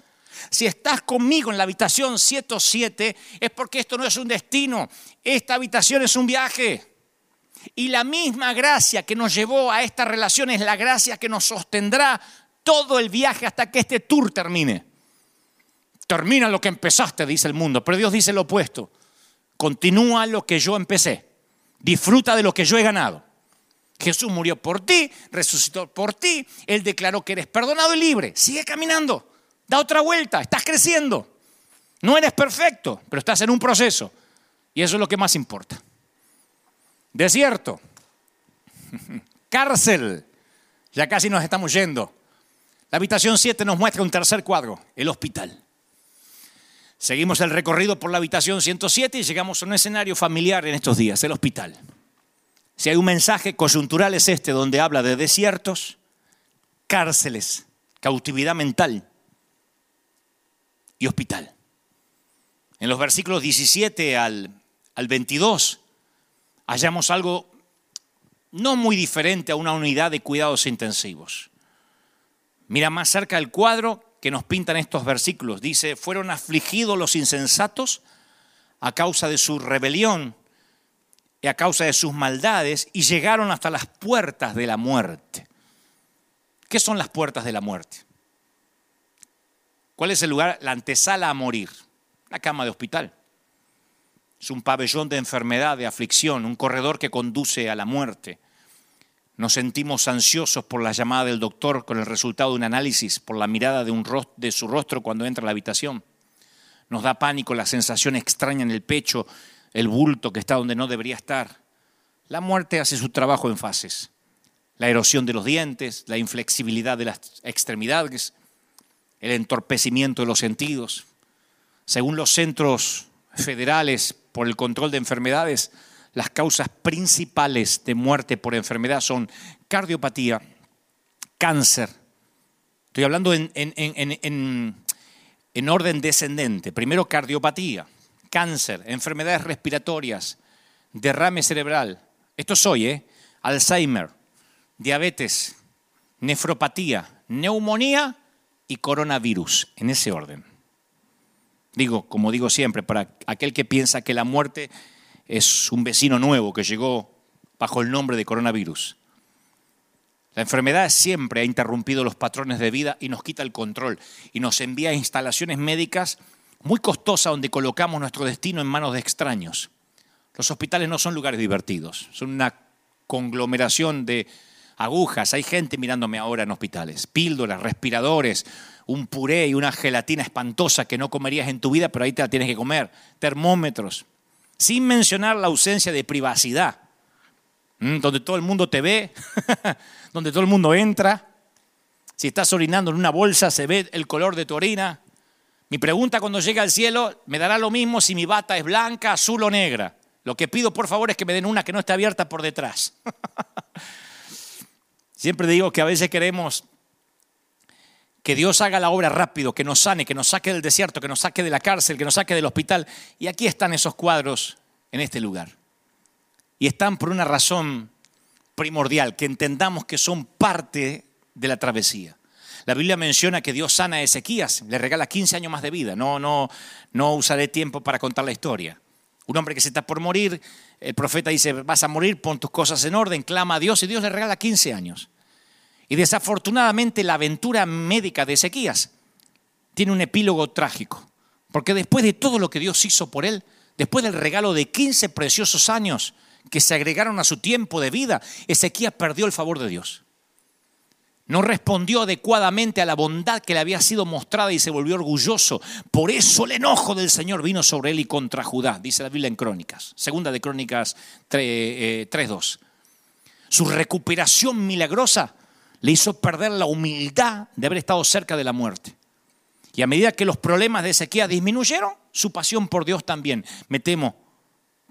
Si estás conmigo en la habitación 107 es porque esto no es un destino, esta habitación es un viaje. Y la misma gracia que nos llevó a esta relación es la gracia que nos sostendrá todo el viaje hasta que este tour termine. Termina lo que empezaste, dice el mundo, pero Dios dice lo opuesto. Continúa lo que yo empecé. Disfruta de lo que yo he ganado. Jesús murió por ti, resucitó por ti, Él declaró que eres perdonado y libre. Sigue caminando. Da otra vuelta, estás creciendo. No eres perfecto, pero estás en un proceso. Y eso es lo que más importa. Desierto. <laughs> Cárcel. Ya casi nos estamos yendo. La habitación 7 nos muestra un tercer cuadro, el hospital. Seguimos el recorrido por la habitación 107 y llegamos a un escenario familiar en estos días, el hospital. Si hay un mensaje coyuntural es este, donde habla de desiertos, cárceles, cautividad mental, y hospital. En los versículos 17 al, al 22 hallamos algo no muy diferente a una unidad de cuidados intensivos. Mira más cerca el cuadro que nos pintan estos versículos. Dice, fueron afligidos los insensatos a causa de su rebelión y a causa de sus maldades y llegaron hasta las puertas de la muerte. ¿Qué son las puertas de la muerte? ¿Cuál es el lugar? La antesala a morir, la cama de hospital. Es un pabellón de enfermedad, de aflicción, un corredor que conduce a la muerte. Nos sentimos ansiosos por la llamada del doctor con el resultado de un análisis, por la mirada de, de su rostro cuando entra a la habitación. Nos da pánico la sensación extraña en el pecho, el bulto que está donde no debería estar. La muerte hace su trabajo en fases. La erosión de los dientes, la inflexibilidad de las extremidades, el entorpecimiento de los sentidos. Según los centros federales por el control de enfermedades, las causas principales de muerte por enfermedad son cardiopatía, cáncer. Estoy hablando en, en, orden descendente. Primero cardiopatía, cáncer, enfermedades respiratorias, derrame cerebral. Esto soy, ¿eh? Alzheimer, diabetes, nefropatía, neumonía y coronavirus, en ese orden. Digo, como digo siempre, para aquel que piensa que la muerte es un vecino nuevo que llegó bajo el nombre de coronavirus. La enfermedad siempre ha interrumpido los patrones de vida y nos quita el control y nos envía a instalaciones médicas muy costosas donde colocamos nuestro destino en manos de extraños. Los hospitales no son lugares divertidos, son una conglomeración de agujas, hay gente mirándome ahora en hospitales, píldoras, respiradores, un puré y una gelatina espantosa que no comerías en tu vida, pero ahí te la tienes que comer, termómetros, sin mencionar la ausencia de privacidad, donde todo el mundo te ve, <laughs> donde todo el mundo entra, si estás orinando en una bolsa se ve el color de tu orina, Mi pregunta cuando llegue al cielo, me dará lo mismo si mi bata es blanca, azul o negra. Lo que pido, por favor, es que me den una que no esté abierta por detrás. <laughs> Siempre digo que a veces queremos que Dios haga la obra rápido, que nos sane, que nos saque del desierto, que nos saque de la cárcel, que nos saque del hospital. Y aquí están esos cuadros en este lugar. Y están por una razón primordial, que entendamos que son parte de la travesía. La Biblia menciona que Dios sana a Ezequías, le regala 15 años más de vida. No, no, no usaré tiempo para contar la historia. Un hombre que se está por morir, el profeta dice, vas a morir, pon tus cosas en orden, clama a Dios y Dios le regala 15 años. Y desafortunadamente la aventura médica de Ezequías tiene un epílogo trágico, porque después de todo lo que Dios hizo por él, después del regalo de 15 preciosos años que se agregaron a su tiempo de vida, Ezequías perdió el favor de Dios. No respondió adecuadamente a la bondad que le había sido mostrada y se volvió orgulloso. Por eso el enojo del Señor vino sobre él y contra Judá, dice la Biblia en Crónicas, segunda de Crónicas 3.2. Eh, su recuperación milagrosa le hizo perder la humildad de haber estado cerca de la muerte. Y a medida que los problemas de Ezequiel disminuyeron, su pasión por Dios también. Me temo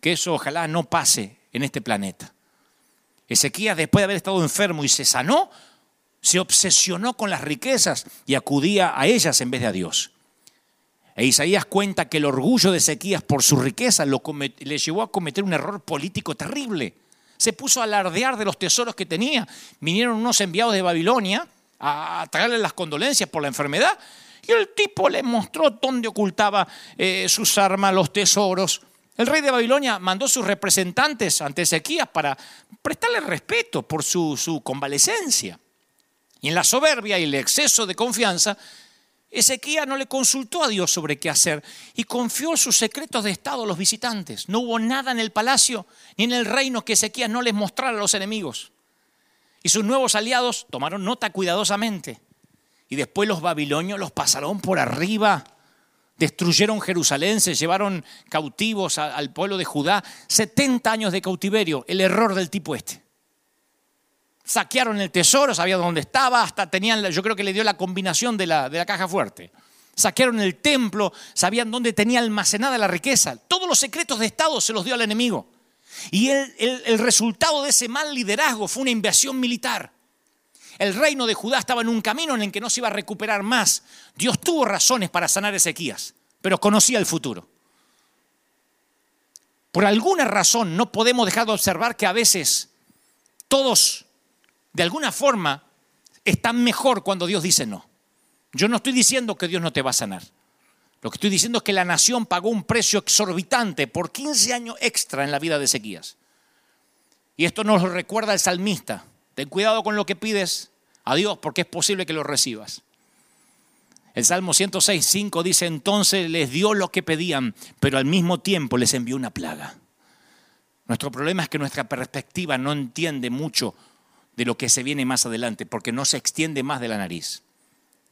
que eso ojalá no pase en este planeta. Ezequiel, después de haber estado enfermo y se sanó, se obsesionó con las riquezas y acudía a ellas en vez de a Dios. E Isaías cuenta que el orgullo de Ezequías por su riqueza le llevó a cometer un error político terrible. Se puso a alardear de los tesoros que tenía. Vinieron unos enviados de Babilonia a traerle las condolencias por la enfermedad y el tipo le mostró dónde ocultaba eh, sus armas, los tesoros. El rey de Babilonia mandó sus representantes ante Ezequías para prestarle respeto por su convalecencia. Y en la soberbia y el exceso de confianza, Ezequiel no le consultó a Dios sobre qué hacer y confió sus secretos de Estado a los visitantes. No hubo nada en el palacio ni en el reino que Ezequiel no les mostrara a los enemigos. Y sus nuevos aliados tomaron nota cuidadosamente. Y después los babilonios los pasaron por arriba, destruyeron Jerusalén, se llevaron cautivos al pueblo de Judá. 70 años de cautiverio, el error del tipo este saquearon el tesoro, sabían dónde estaba, hasta tenían, yo creo que le dio la combinación de la, de la caja fuerte. Saquearon el templo, sabían dónde tenía almacenada la riqueza. Todos los secretos de Estado se los dio al enemigo. Y el, el resultado de ese mal liderazgo fue una invasión militar. El reino de Judá estaba en un camino en el que no se iba a recuperar más. Dios tuvo razones para sanar Ezequías, pero conocía el futuro. Por alguna razón no podemos dejar de observar que a veces todos de alguna forma están mejor cuando Dios dice no. Yo no estoy diciendo que Dios no te va a sanar. Lo que estoy diciendo es que la nación pagó un precio exorbitante por 15 años extra en la vida de Ezequías. Y esto nos lo recuerda el salmista. Ten cuidado con lo que pides a Dios porque es posible que lo recibas. El Salmo 106, 5 dice, entonces les dio lo que pedían, pero al mismo tiempo les envió una plaga. Nuestro problema es que nuestra perspectiva no entiende mucho de lo que se viene más adelante, porque no se extiende más de la nariz.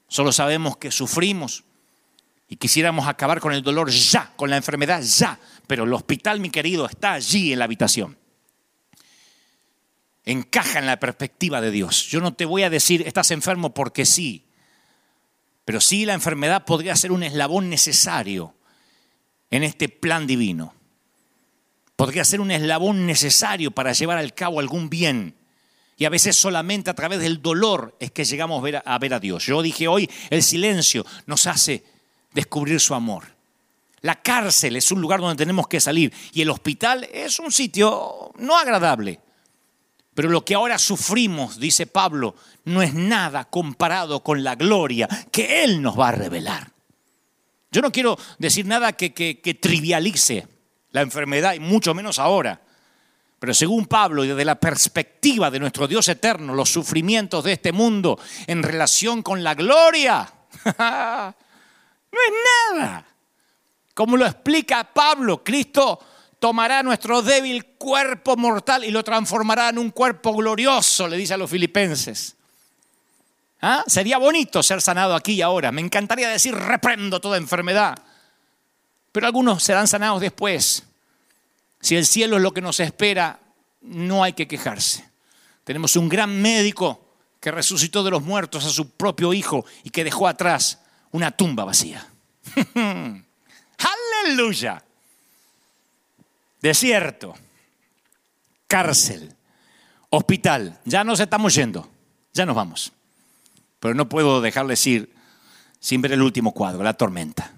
Solo sabemos que sufrimos y quisiéramos acabar con el dolor ya, con la enfermedad ya, pero el hospital, mi querido, está allí en la habitación. Encaja en la perspectiva de Dios. Yo no te voy a decir, estás enfermo porque sí, pero sí la enfermedad podría ser un eslabón necesario en este plan divino. Podría ser un eslabón necesario para llevar al cabo algún bien y a veces solamente a través del dolor es que llegamos a ver a, Dios. Yo dije hoy, el silencio nos hace descubrir su amor. La cárcel es un lugar donde tenemos que salir y el hospital es un sitio no agradable. Pero lo que ahora sufrimos, dice Pablo, no es nada comparado con la gloria que Él nos va a revelar. Yo no quiero decir nada que, trivialice la enfermedad y mucho menos ahora. Pero según Pablo y desde la perspectiva de nuestro Dios eterno, los sufrimientos de este mundo en relación con la gloria <laughs> no es nada. Como lo explica Pablo, Cristo tomará nuestro débil cuerpo mortal y lo transformará en un cuerpo glorioso, le dice a los filipenses. ¿Ah? Sería bonito ser sanado aquí y ahora. Me encantaría decir reprendo toda enfermedad. Pero algunos serán sanados después. Si el cielo es lo que nos espera, no hay que quejarse. Tenemos un gran médico que resucitó de los muertos a su propio hijo y que dejó atrás una tumba vacía. <laughs> Aleluya. Desierto, cárcel, hospital. Ya nos estamos yendo, ya nos vamos. Pero no puedo dejarles ir sin ver el último cuadro, la tormenta.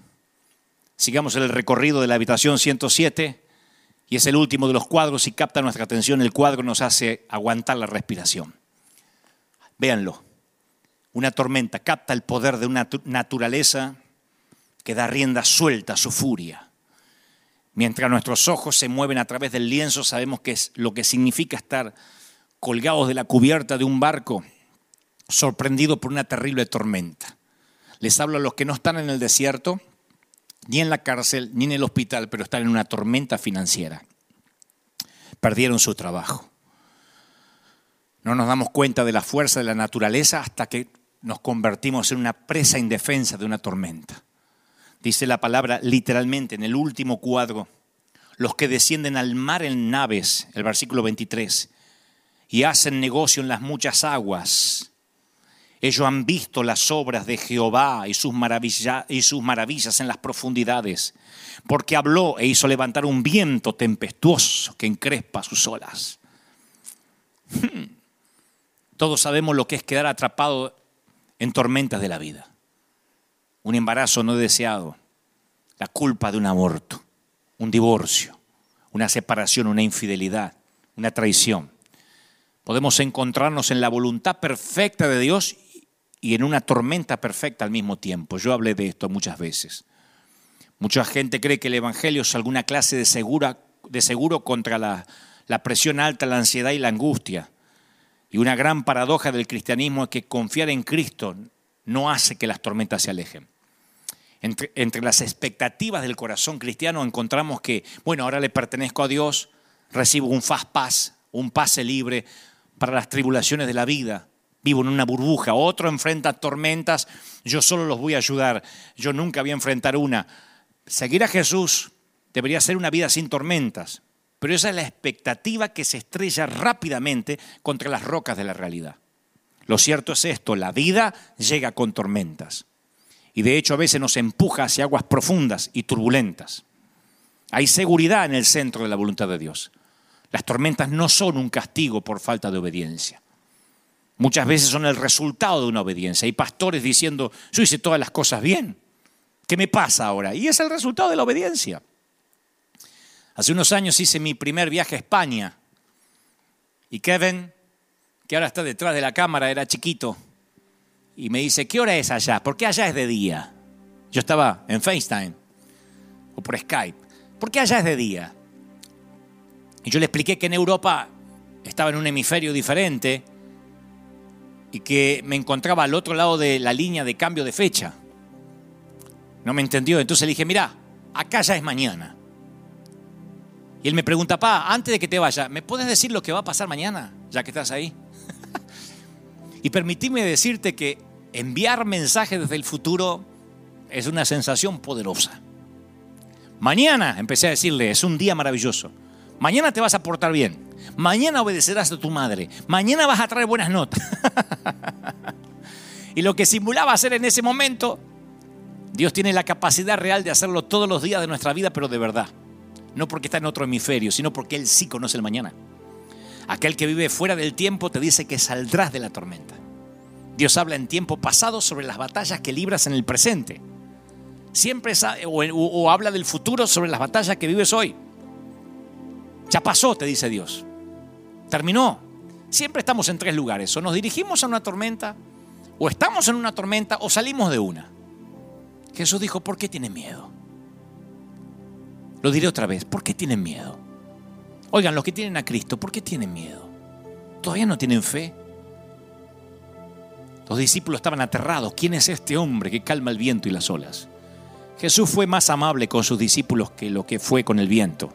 Sigamos el recorrido de la habitación 107 y es el último de los cuadros y capta nuestra atención. El cuadro nos hace aguantar la respiración. Véanlo. Una tormenta capta el poder de una naturaleza que da rienda suelta a su furia. Mientras nuestros ojos se mueven a través del lienzo, sabemos que es lo que significa estar colgados de la cubierta de un barco, sorprendido por una terrible tormenta. Les hablo a los que no están en el desierto, ni en la cárcel, ni en el hospital, pero están en una tormenta financiera. Perdieron su trabajo. No nos damos cuenta de la fuerza de la naturaleza hasta que nos convertimos en una presa indefensa de una tormenta. Dice la palabra literalmente en el último cuadro, los que descienden al mar en naves, el versículo 23, y hacen negocio en las muchas aguas. Ellos han visto las obras de Jehová y sus, maravillas en las profundidades, porque habló e hizo levantar un viento tempestuoso que encrespa sus olas. Todos sabemos lo que es quedar atrapado en tormentas de la vida. Un embarazo no deseado, la culpa de un aborto, un divorcio, una separación, una infidelidad, una traición. Podemos encontrarnos en la voluntad perfecta de Dios y en una tormenta perfecta al mismo tiempo. Yo hablé de esto muchas veces. Mucha gente cree que el Evangelio es alguna clase de, segura, de seguro contra la, la presión alta, la ansiedad y la angustia. Y una gran paradoja del cristianismo es que confiar en Cristo no hace que las tormentas se alejen. Entre, entre, las expectativas del corazón cristiano encontramos que, bueno, ahora le pertenezco a Dios, recibo un fast pass, un pase libre para las tribulaciones de la vida, vivo en una burbuja, otro enfrenta tormentas, yo solo los voy a ayudar, yo nunca voy a enfrentar una. Seguir a Jesús debería ser una vida sin tormentas, pero esa es la expectativa que se estrella rápidamente contra las rocas de la realidad. Lo cierto es esto, la vida llega con tormentas. Y de hecho a veces nos empuja hacia aguas profundas y turbulentas. Hay seguridad en el centro de la voluntad de Dios. Las tormentas no son un castigo por falta de obediencia. Muchas veces son el resultado de una obediencia. Hay pastores diciendo, yo hice todas las cosas bien. ¿Qué me pasa ahora? Y es el resultado de la obediencia. Hace unos años hice mi primer viaje a España y Kevin, que ahora está detrás de la cámara, era chiquito y me dice, ¿qué hora es allá? ¿Por qué allá es de día? Yo estaba en FaceTime o por Skype. ¿Por qué allá es de día? Y yo le expliqué que en Europa estaba en un hemisferio diferente y que me encontraba al otro lado de la línea de cambio de fecha. No me entendió, entonces le dije, mira, acá ya es mañana. Y él me pregunta, pa, antes de que te vaya, ¿me puedes decir lo que va a pasar mañana, ya que estás ahí? <laughs> y permitime decirte que enviar mensajes desde el futuro es una sensación poderosa. Mañana, empecé a decirle, es un día maravilloso. Mañana te vas a portar bien. Mañana obedecerás a tu madre. Mañana vas a traer buenas notas. <laughs> y lo que simulaba hacer en ese momento, Dios tiene la capacidad real de hacerlo todos los días de nuestra vida, pero de verdad. No porque está en otro hemisferio, sino porque Él sí conoce el mañana. Aquel que vive fuera del tiempo te dice que saldrás de la tormenta. Dios habla en tiempo pasado sobre las batallas que libras en el presente. Siempre o, o habla del futuro sobre las batallas que vives hoy. Ya pasó, te dice Dios. Terminó. Siempre estamos en tres lugares. O nos dirigimos a una tormenta, o estamos en una tormenta, o salimos de una. Jesús dijo, ¿por qué tienen miedo? Lo diré otra vez, ¿por qué tienen miedo? Oigan, los que tienen a Cristo, ¿por qué tienen miedo? ¿Todavía no tienen fe? Los discípulos estaban aterrados. ¿Quién es este hombre que calma el viento y las olas? Jesús fue más amable con sus discípulos que lo que fue con el viento.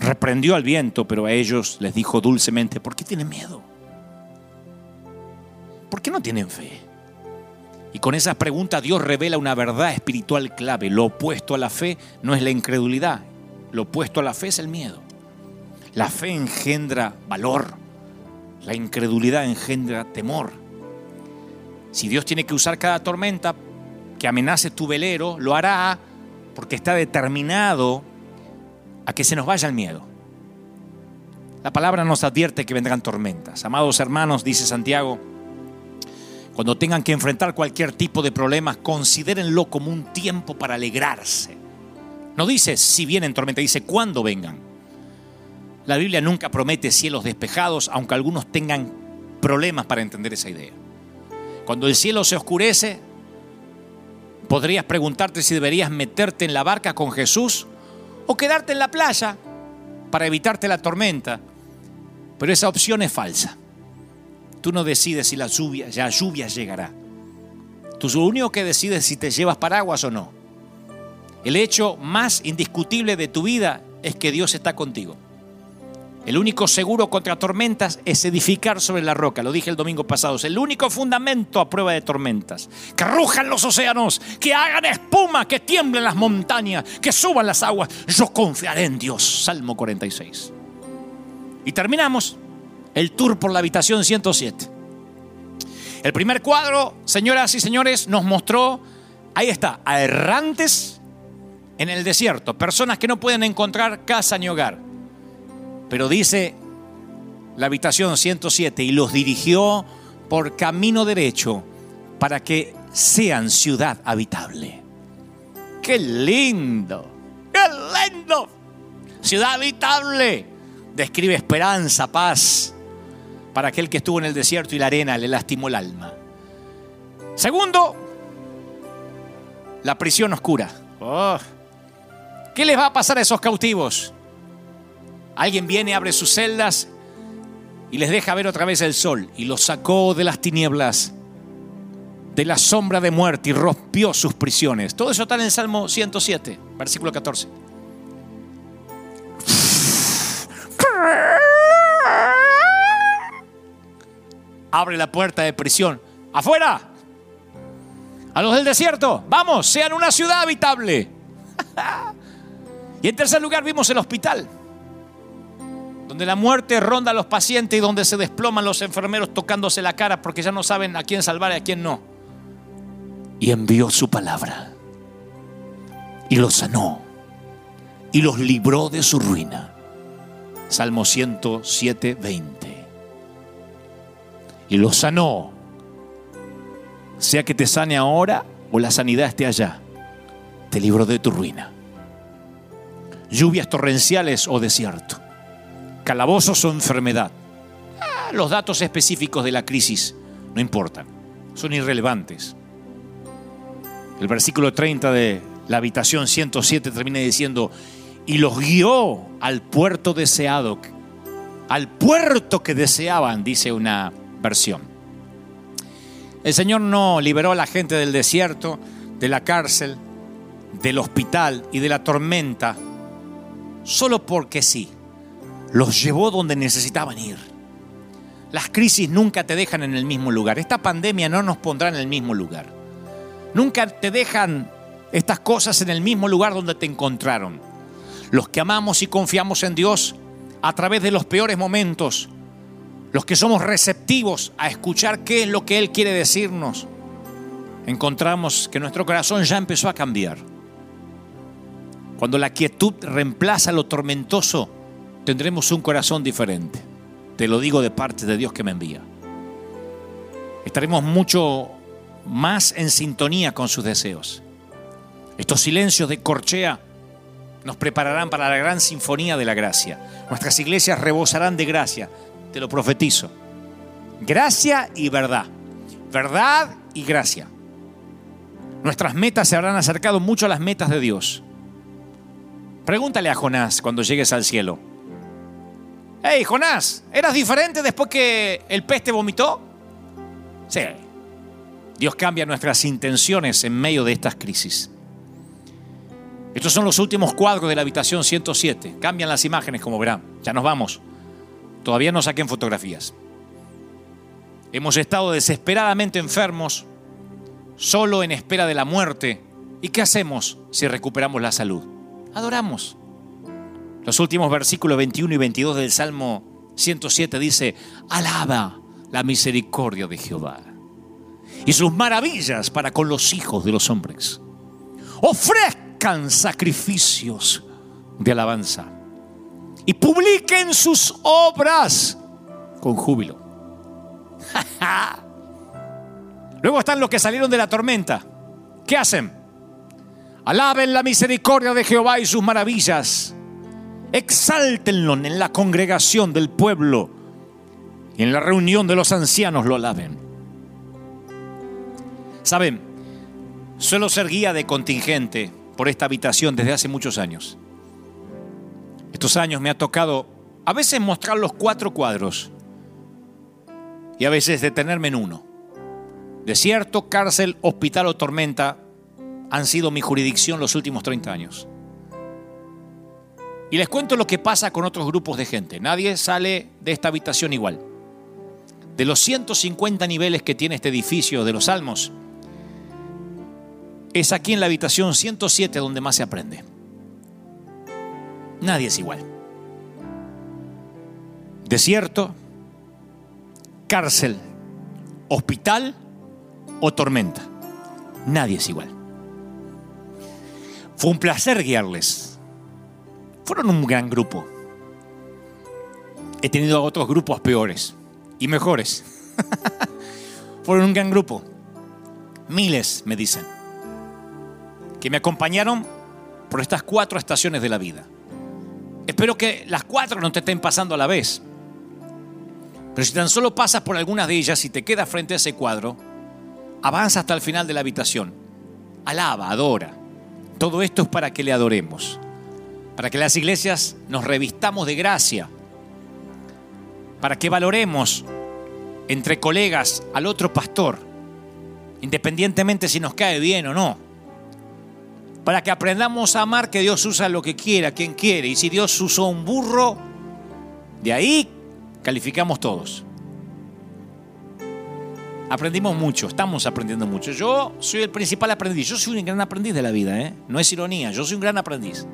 Reprendió al viento, pero a ellos les dijo dulcemente, ¿por qué tienen miedo? ¿Por qué no tienen fe? Y con esas preguntas Dios revela una verdad espiritual clave. Lo opuesto a la fe no es la incredulidad, lo opuesto a la fe es el miedo. La fe engendra valor, la incredulidad engendra temor. Si Dios tiene que usar cada tormenta que amenace tu velero, lo hará porque está determinado a que se nos vaya el miedo. La palabra nos advierte que vendrán tormentas. Amados hermanos, dice Santiago, cuando tengan que enfrentar cualquier tipo de problemas, considérenlo como un tiempo para alegrarse. No dice si vienen tormentas, dice cuándo vengan. La Biblia nunca promete cielos despejados, aunque algunos tengan problemas para entender esa idea. Cuando el cielo se oscurece, podrías preguntarte si deberías meterte en la barca con Jesús o quedarte en la playa para evitarte la tormenta. Pero esa opción es falsa. Tú no decides si la lluvia, ya lluvia llegará. Tú lo único que decides si te llevas paraguas o no. El hecho más indiscutible de tu vida es que Dios está contigo. El único seguro contra tormentas es edificar sobre la roca. Lo dije el domingo pasado. Es el único fundamento a prueba de tormentas. Que rujan los océanos, que hagan espuma, que tiemblen las montañas, que suban las aguas. Yo confiaré en Dios. Salmo 46. Y terminamos el tour por la habitación 107. El primer cuadro, señoras y señores, nos mostró, ahí está, a errantes en el desierto, personas que no pueden encontrar casa ni hogar. Pero dice la habitación 107, y los dirigió por camino derecho para que sean ciudad habitable. ¡Qué lindo! ¡Qué lindo! Ciudad habitable. Describe esperanza, paz para aquel que estuvo en el desierto y la arena le lastimó el alma. Segundo, la prisión oscura. Oh. ¿Qué les va a pasar a esos cautivos? Alguien viene, abre sus celdas y les deja ver otra vez el sol y los sacó de las tinieblas, de la sombra de muerte y rompió sus prisiones. Todo eso está en el Salmo 107, versículo 14. Abre la puerta de prisión. ¡Afuera! A los del desierto, vamos, sean una ciudad habitable. <laughs> y en tercer lugar vimos el hospital donde la muerte ronda a los pacientes y donde se desploman los enfermeros tocándose la cara porque ya no saben a quién salvar y a quién no. Y envió su palabra y los sanó y los libró de su ruina. Salmo 107, 20. Y los sanó, sea que te sane ahora o la sanidad esté allá, te libró de tu ruina. Lluvias torrenciales o desierto calabozos o enfermedad. Ah, los datos específicos de la crisis no importan, son irrelevantes. El versículo 30 de la habitación 107 termina diciendo, y los guió al puerto deseado, al puerto que deseaban, dice una versión. El Señor no liberó a la gente del desierto, de la cárcel, del hospital y de la tormenta, solo porque sí los llevó donde necesitaban ir. Las crisis nunca te dejan en el mismo lugar. Esta pandemia no nos pondrá en el mismo lugar. Nunca te dejan estas cosas en el mismo lugar donde te encontraron. Los que amamos y confiamos en Dios a través de los peores momentos, los que somos receptivos a escuchar qué es lo que Él quiere decirnos, encontramos que nuestro corazón ya empezó a cambiar. Cuando la quietud reemplaza lo tormentoso, tendremos un corazón diferente. Te lo digo de parte de Dios que me envía. Estaremos mucho más en sintonía con sus deseos. Estos silencios de corchea nos prepararán para la gran sinfonía de la gracia. Nuestras iglesias rebosarán de gracia, te lo profetizo. Gracia y verdad. Verdad y gracia. Nuestras metas se habrán acercado mucho a las metas de Dios. Pregúntale a Jonás cuando llegues al cielo. Hey, Jonás, ¿eras diferente después que el pez te vomitó? Sí. Dios cambia nuestras intenciones en medio de estas crisis. Estos son los últimos cuadros de la habitación 107. Cambian las imágenes, como verán. Ya nos vamos. Todavía no saquen fotografías. Hemos estado desesperadamente enfermos, solo en espera de la muerte. ¿Y qué hacemos si recuperamos la salud? Adoramos. Los últimos versículos 21 y 22 del Salmo 107 dice, alaba la misericordia de Jehová y sus maravillas para con los hijos de los hombres. Ofrezcan sacrificios de alabanza y publiquen sus obras con júbilo. <laughs> Luego están los que salieron de la tormenta. ¿Qué hacen? Alaben la misericordia de Jehová y sus maravillas. Exáltenlo en la congregación del pueblo y en la reunión de los ancianos lo alaben. Saben, suelo ser guía de contingente por esta habitación desde hace muchos años. Estos años me ha tocado a veces mostrar los cuatro cuadros y a veces detenerme en uno. Desierto, cárcel, hospital o tormenta han sido mi jurisdicción los últimos 30 años. Y les cuento lo que pasa con otros grupos de gente. Nadie sale de esta habitación igual. De los 150 niveles que tiene este edificio de los Salmos, es aquí en la habitación 107 donde más se aprende. Nadie es igual. Desierto, cárcel, hospital o tormenta. Nadie es igual. Fue un placer guiarles. Fueron un gran grupo. He tenido otros grupos peores y mejores. <laughs> Fueron un gran grupo. Miles, me dicen, que me acompañaron por estas cuatro estaciones de la vida. Espero que las cuatro no te estén pasando a la vez. Pero si tan solo pasas por algunas de ellas y te quedas frente a ese cuadro, avanza hasta el final de la habitación. Alaba, adora. Todo esto es para que le adoremos, para que las iglesias nos revistamos de gracia, para que valoremos entre colegas al otro pastor, independientemente si nos cae bien o no, para que aprendamos a amar que Dios usa lo que quiera, quien quiere, y si Dios usó un burro, de ahí calificamos todos. Aprendimos mucho, estamos aprendiendo mucho. Yo soy el principal aprendiz, yo soy un gran aprendiz de la vida, ¿eh? no es ironía, yo soy un gran aprendiz.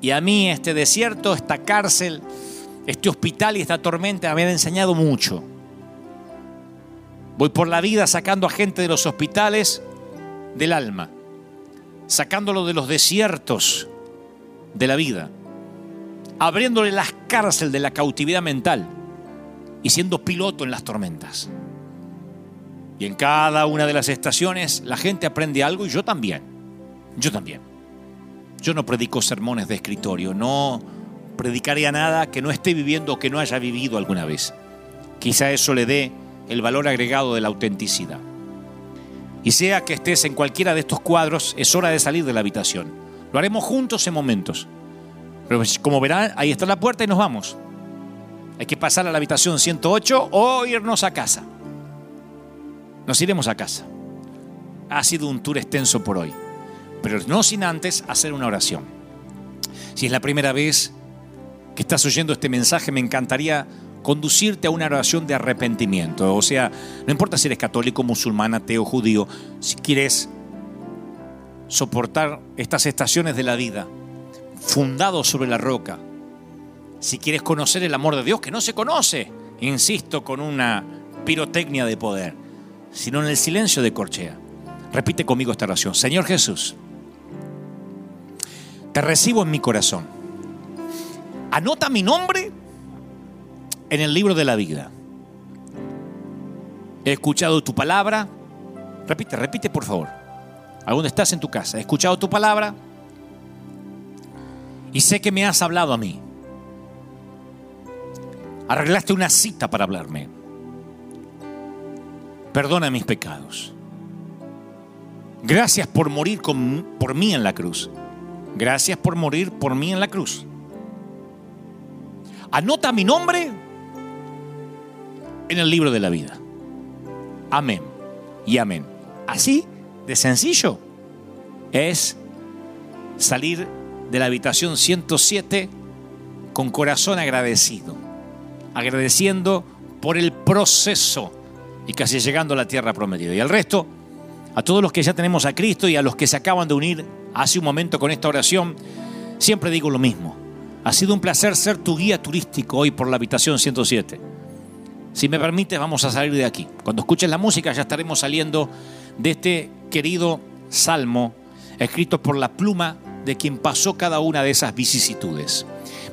Y a mí este desierto, esta cárcel, este hospital y esta tormenta me han enseñado mucho. Voy por la vida sacando a gente de los hospitales del alma, sacándolo de los desiertos de la vida, abriéndole las cárceles de la cautividad mental y siendo piloto en las tormentas. Y en cada una de las estaciones la gente aprende algo y yo también. Yo también. Yo no predico sermones de escritorio, no predicaría nada que no esté viviendo o que no haya vivido alguna vez. Quizá eso le dé el valor agregado de la autenticidad. Y sea que estés en cualquiera de estos cuadros, es hora de salir de la habitación. Lo haremos juntos en momentos. Pero como verán, ahí está la puerta y nos vamos. Hay que pasar a la habitación 108 o irnos a casa. Nos iremos a casa. Ha sido un tour extenso por hoy, pero no sin antes hacer una oración. Si es la primera vez que estás oyendo este mensaje, me encantaría conducirte a una oración de arrepentimiento. O sea, no importa si eres católico, musulmán, ateo, judío, si quieres soportar estas estaciones de la vida, fundado sobre la roca, si quieres conocer el amor de Dios, que no se conoce, insisto, con una pirotecnia de poder, sino en el silencio de corchea. Repite conmigo esta oración. Señor Jesús, te recibo en mi corazón. Anota mi nombre en el libro de la vida. He escuchado tu palabra. Repite, repite por favor. ¿A dónde estás en tu casa? He escuchado tu palabra y sé que me has hablado a mí. Arreglaste una cita para hablarme. Perdona mis pecados. Gracias por morir por mí en la cruz. Gracias por morir por mí en la cruz. Anota mi nombre en el libro de la vida. Amén y amén. Así de sencillo es salir de la habitación 107 con corazón agradecido agradeciendo por el proceso y casi llegando a la tierra prometida. Y al resto, a todos los que ya tenemos a Cristo y a los que se acaban de unir hace un momento con esta oración, siempre digo lo mismo. Ha sido un placer ser tu guía turístico hoy por la habitación 107. Si me permites, vamos a salir de aquí. Cuando escuches la música ya estaremos saliendo de este querido salmo escrito por la pluma de quien pasó cada una de esas vicisitudes.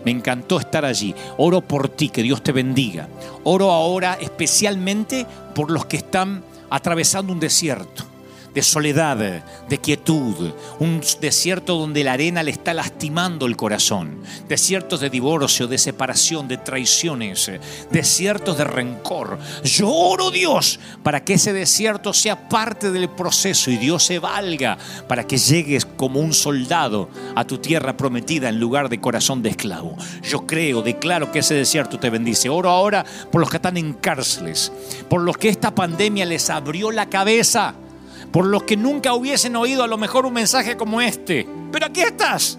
Me encantó estar allí. Oro por ti, que Dios te bendiga. Oro ahora especialmente por los que están atravesando un desierto de soledad, de quietud, un desierto donde la arena le está lastimando el corazón, desiertos de divorcio, de separación, de traiciones, desiertos de rencor. Yo oro Dios para que ese desierto sea parte del proceso y Dios se valga para que llegues como un soldado a tu tierra prometida en lugar de corazón de esclavo. Yo creo, declaro que ese desierto te bendice. Oro ahora por los que están en cárceles, por los que esta pandemia les abrió la cabeza por los que nunca hubiesen oído a lo mejor un mensaje como este. Pero aquí estás,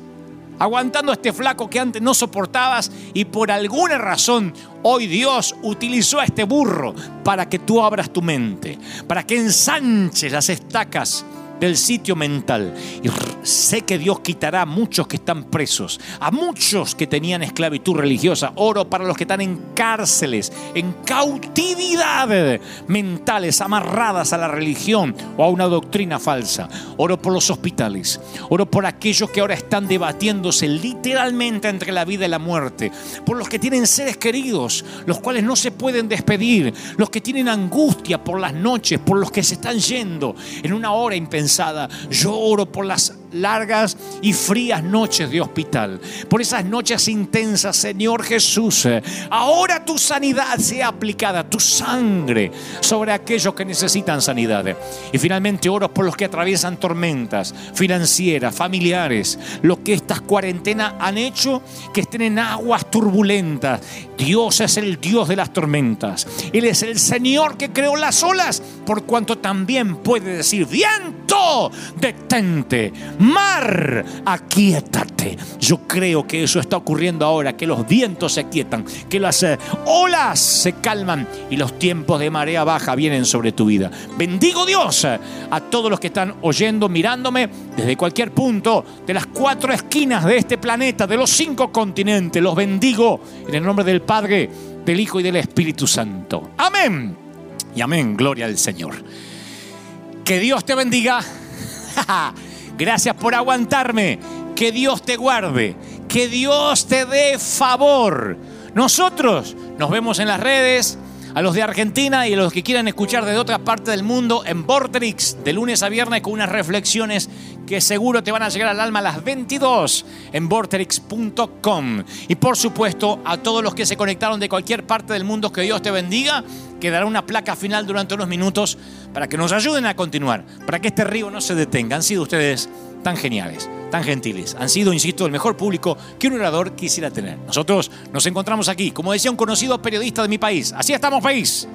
aguantando este flaco que antes no soportabas y por alguna razón hoy Dios utilizó a este burro para que tú abras tu mente, para que ensanches las estacas del sitio mental. Y sé que Dios quitará a muchos que están presos, a muchos que tenían esclavitud religiosa. Oro para los que están en cárceles, en cautividad mentales, amarradas a la religión o a una doctrina falsa. Oro por los hospitales. Oro por aquellos que ahora están debatiéndose literalmente entre la vida y la muerte. Por los que tienen seres queridos, los cuales no se pueden despedir. Los que tienen angustia por las noches, por los que se están yendo en una hora impensable yo oro por las largas y frías noches de hospital, por esas noches intensas, Señor Jesús. Ahora tu sanidad sea aplicada, tu sangre sobre aquellos que necesitan sanidad. Y finalmente oro por los que atraviesan tormentas financieras, familiares, lo que estas cuarentenas han hecho que estén en aguas turbulentas. Dios es el Dios de las tormentas. Él es el Señor que creó las olas, por cuanto también puede decir, viento, detente mar, aquietate. Yo creo que eso está ocurriendo ahora, que los vientos se aquietan, que las eh, olas se calman y los tiempos de marea baja vienen sobre tu vida. Bendigo Dios eh, a todos los que están oyendo, mirándome desde cualquier punto de las cuatro esquinas de este planeta, de los cinco continentes. Los bendigo en el nombre del Padre, del Hijo y del Espíritu Santo. Amén. Y amén, gloria al Señor. Que Dios te bendiga. <laughs> Gracias por aguantarme. Que Dios te guarde. Que Dios te dé favor. Nosotros nos vemos en las redes. A los de Argentina y a los que quieran escuchar desde otra parte del mundo en Vorterix de lunes a viernes con unas reflexiones que seguro te van a llegar al alma a las 22 en vorterix.com. Y por supuesto, a todos los que se conectaron de cualquier parte del mundo, que Dios te bendiga. Quedará una placa final durante unos minutos para que nos ayuden a continuar, para que este río no se detenga. Han sido ustedes tan geniales, tan gentiles. Han sido, insisto, el mejor público que un orador quisiera tener. Nosotros nos encontramos aquí, como decía un conocido periodista de mi país. Así estamos país,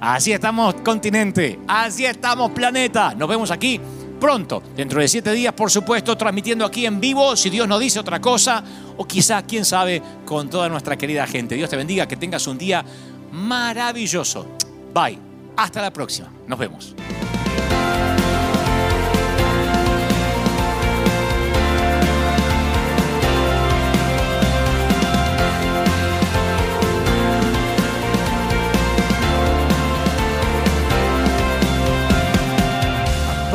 así estamos continente, así estamos planeta. Nos vemos aquí pronto, dentro de siete días, por supuesto, transmitiendo aquí en vivo, si Dios nos dice otra cosa, o quizá, quién sabe, con toda nuestra querida gente. Dios te bendiga, que tengas un día maravilloso. Bye. Hasta la próxima. Nos vemos.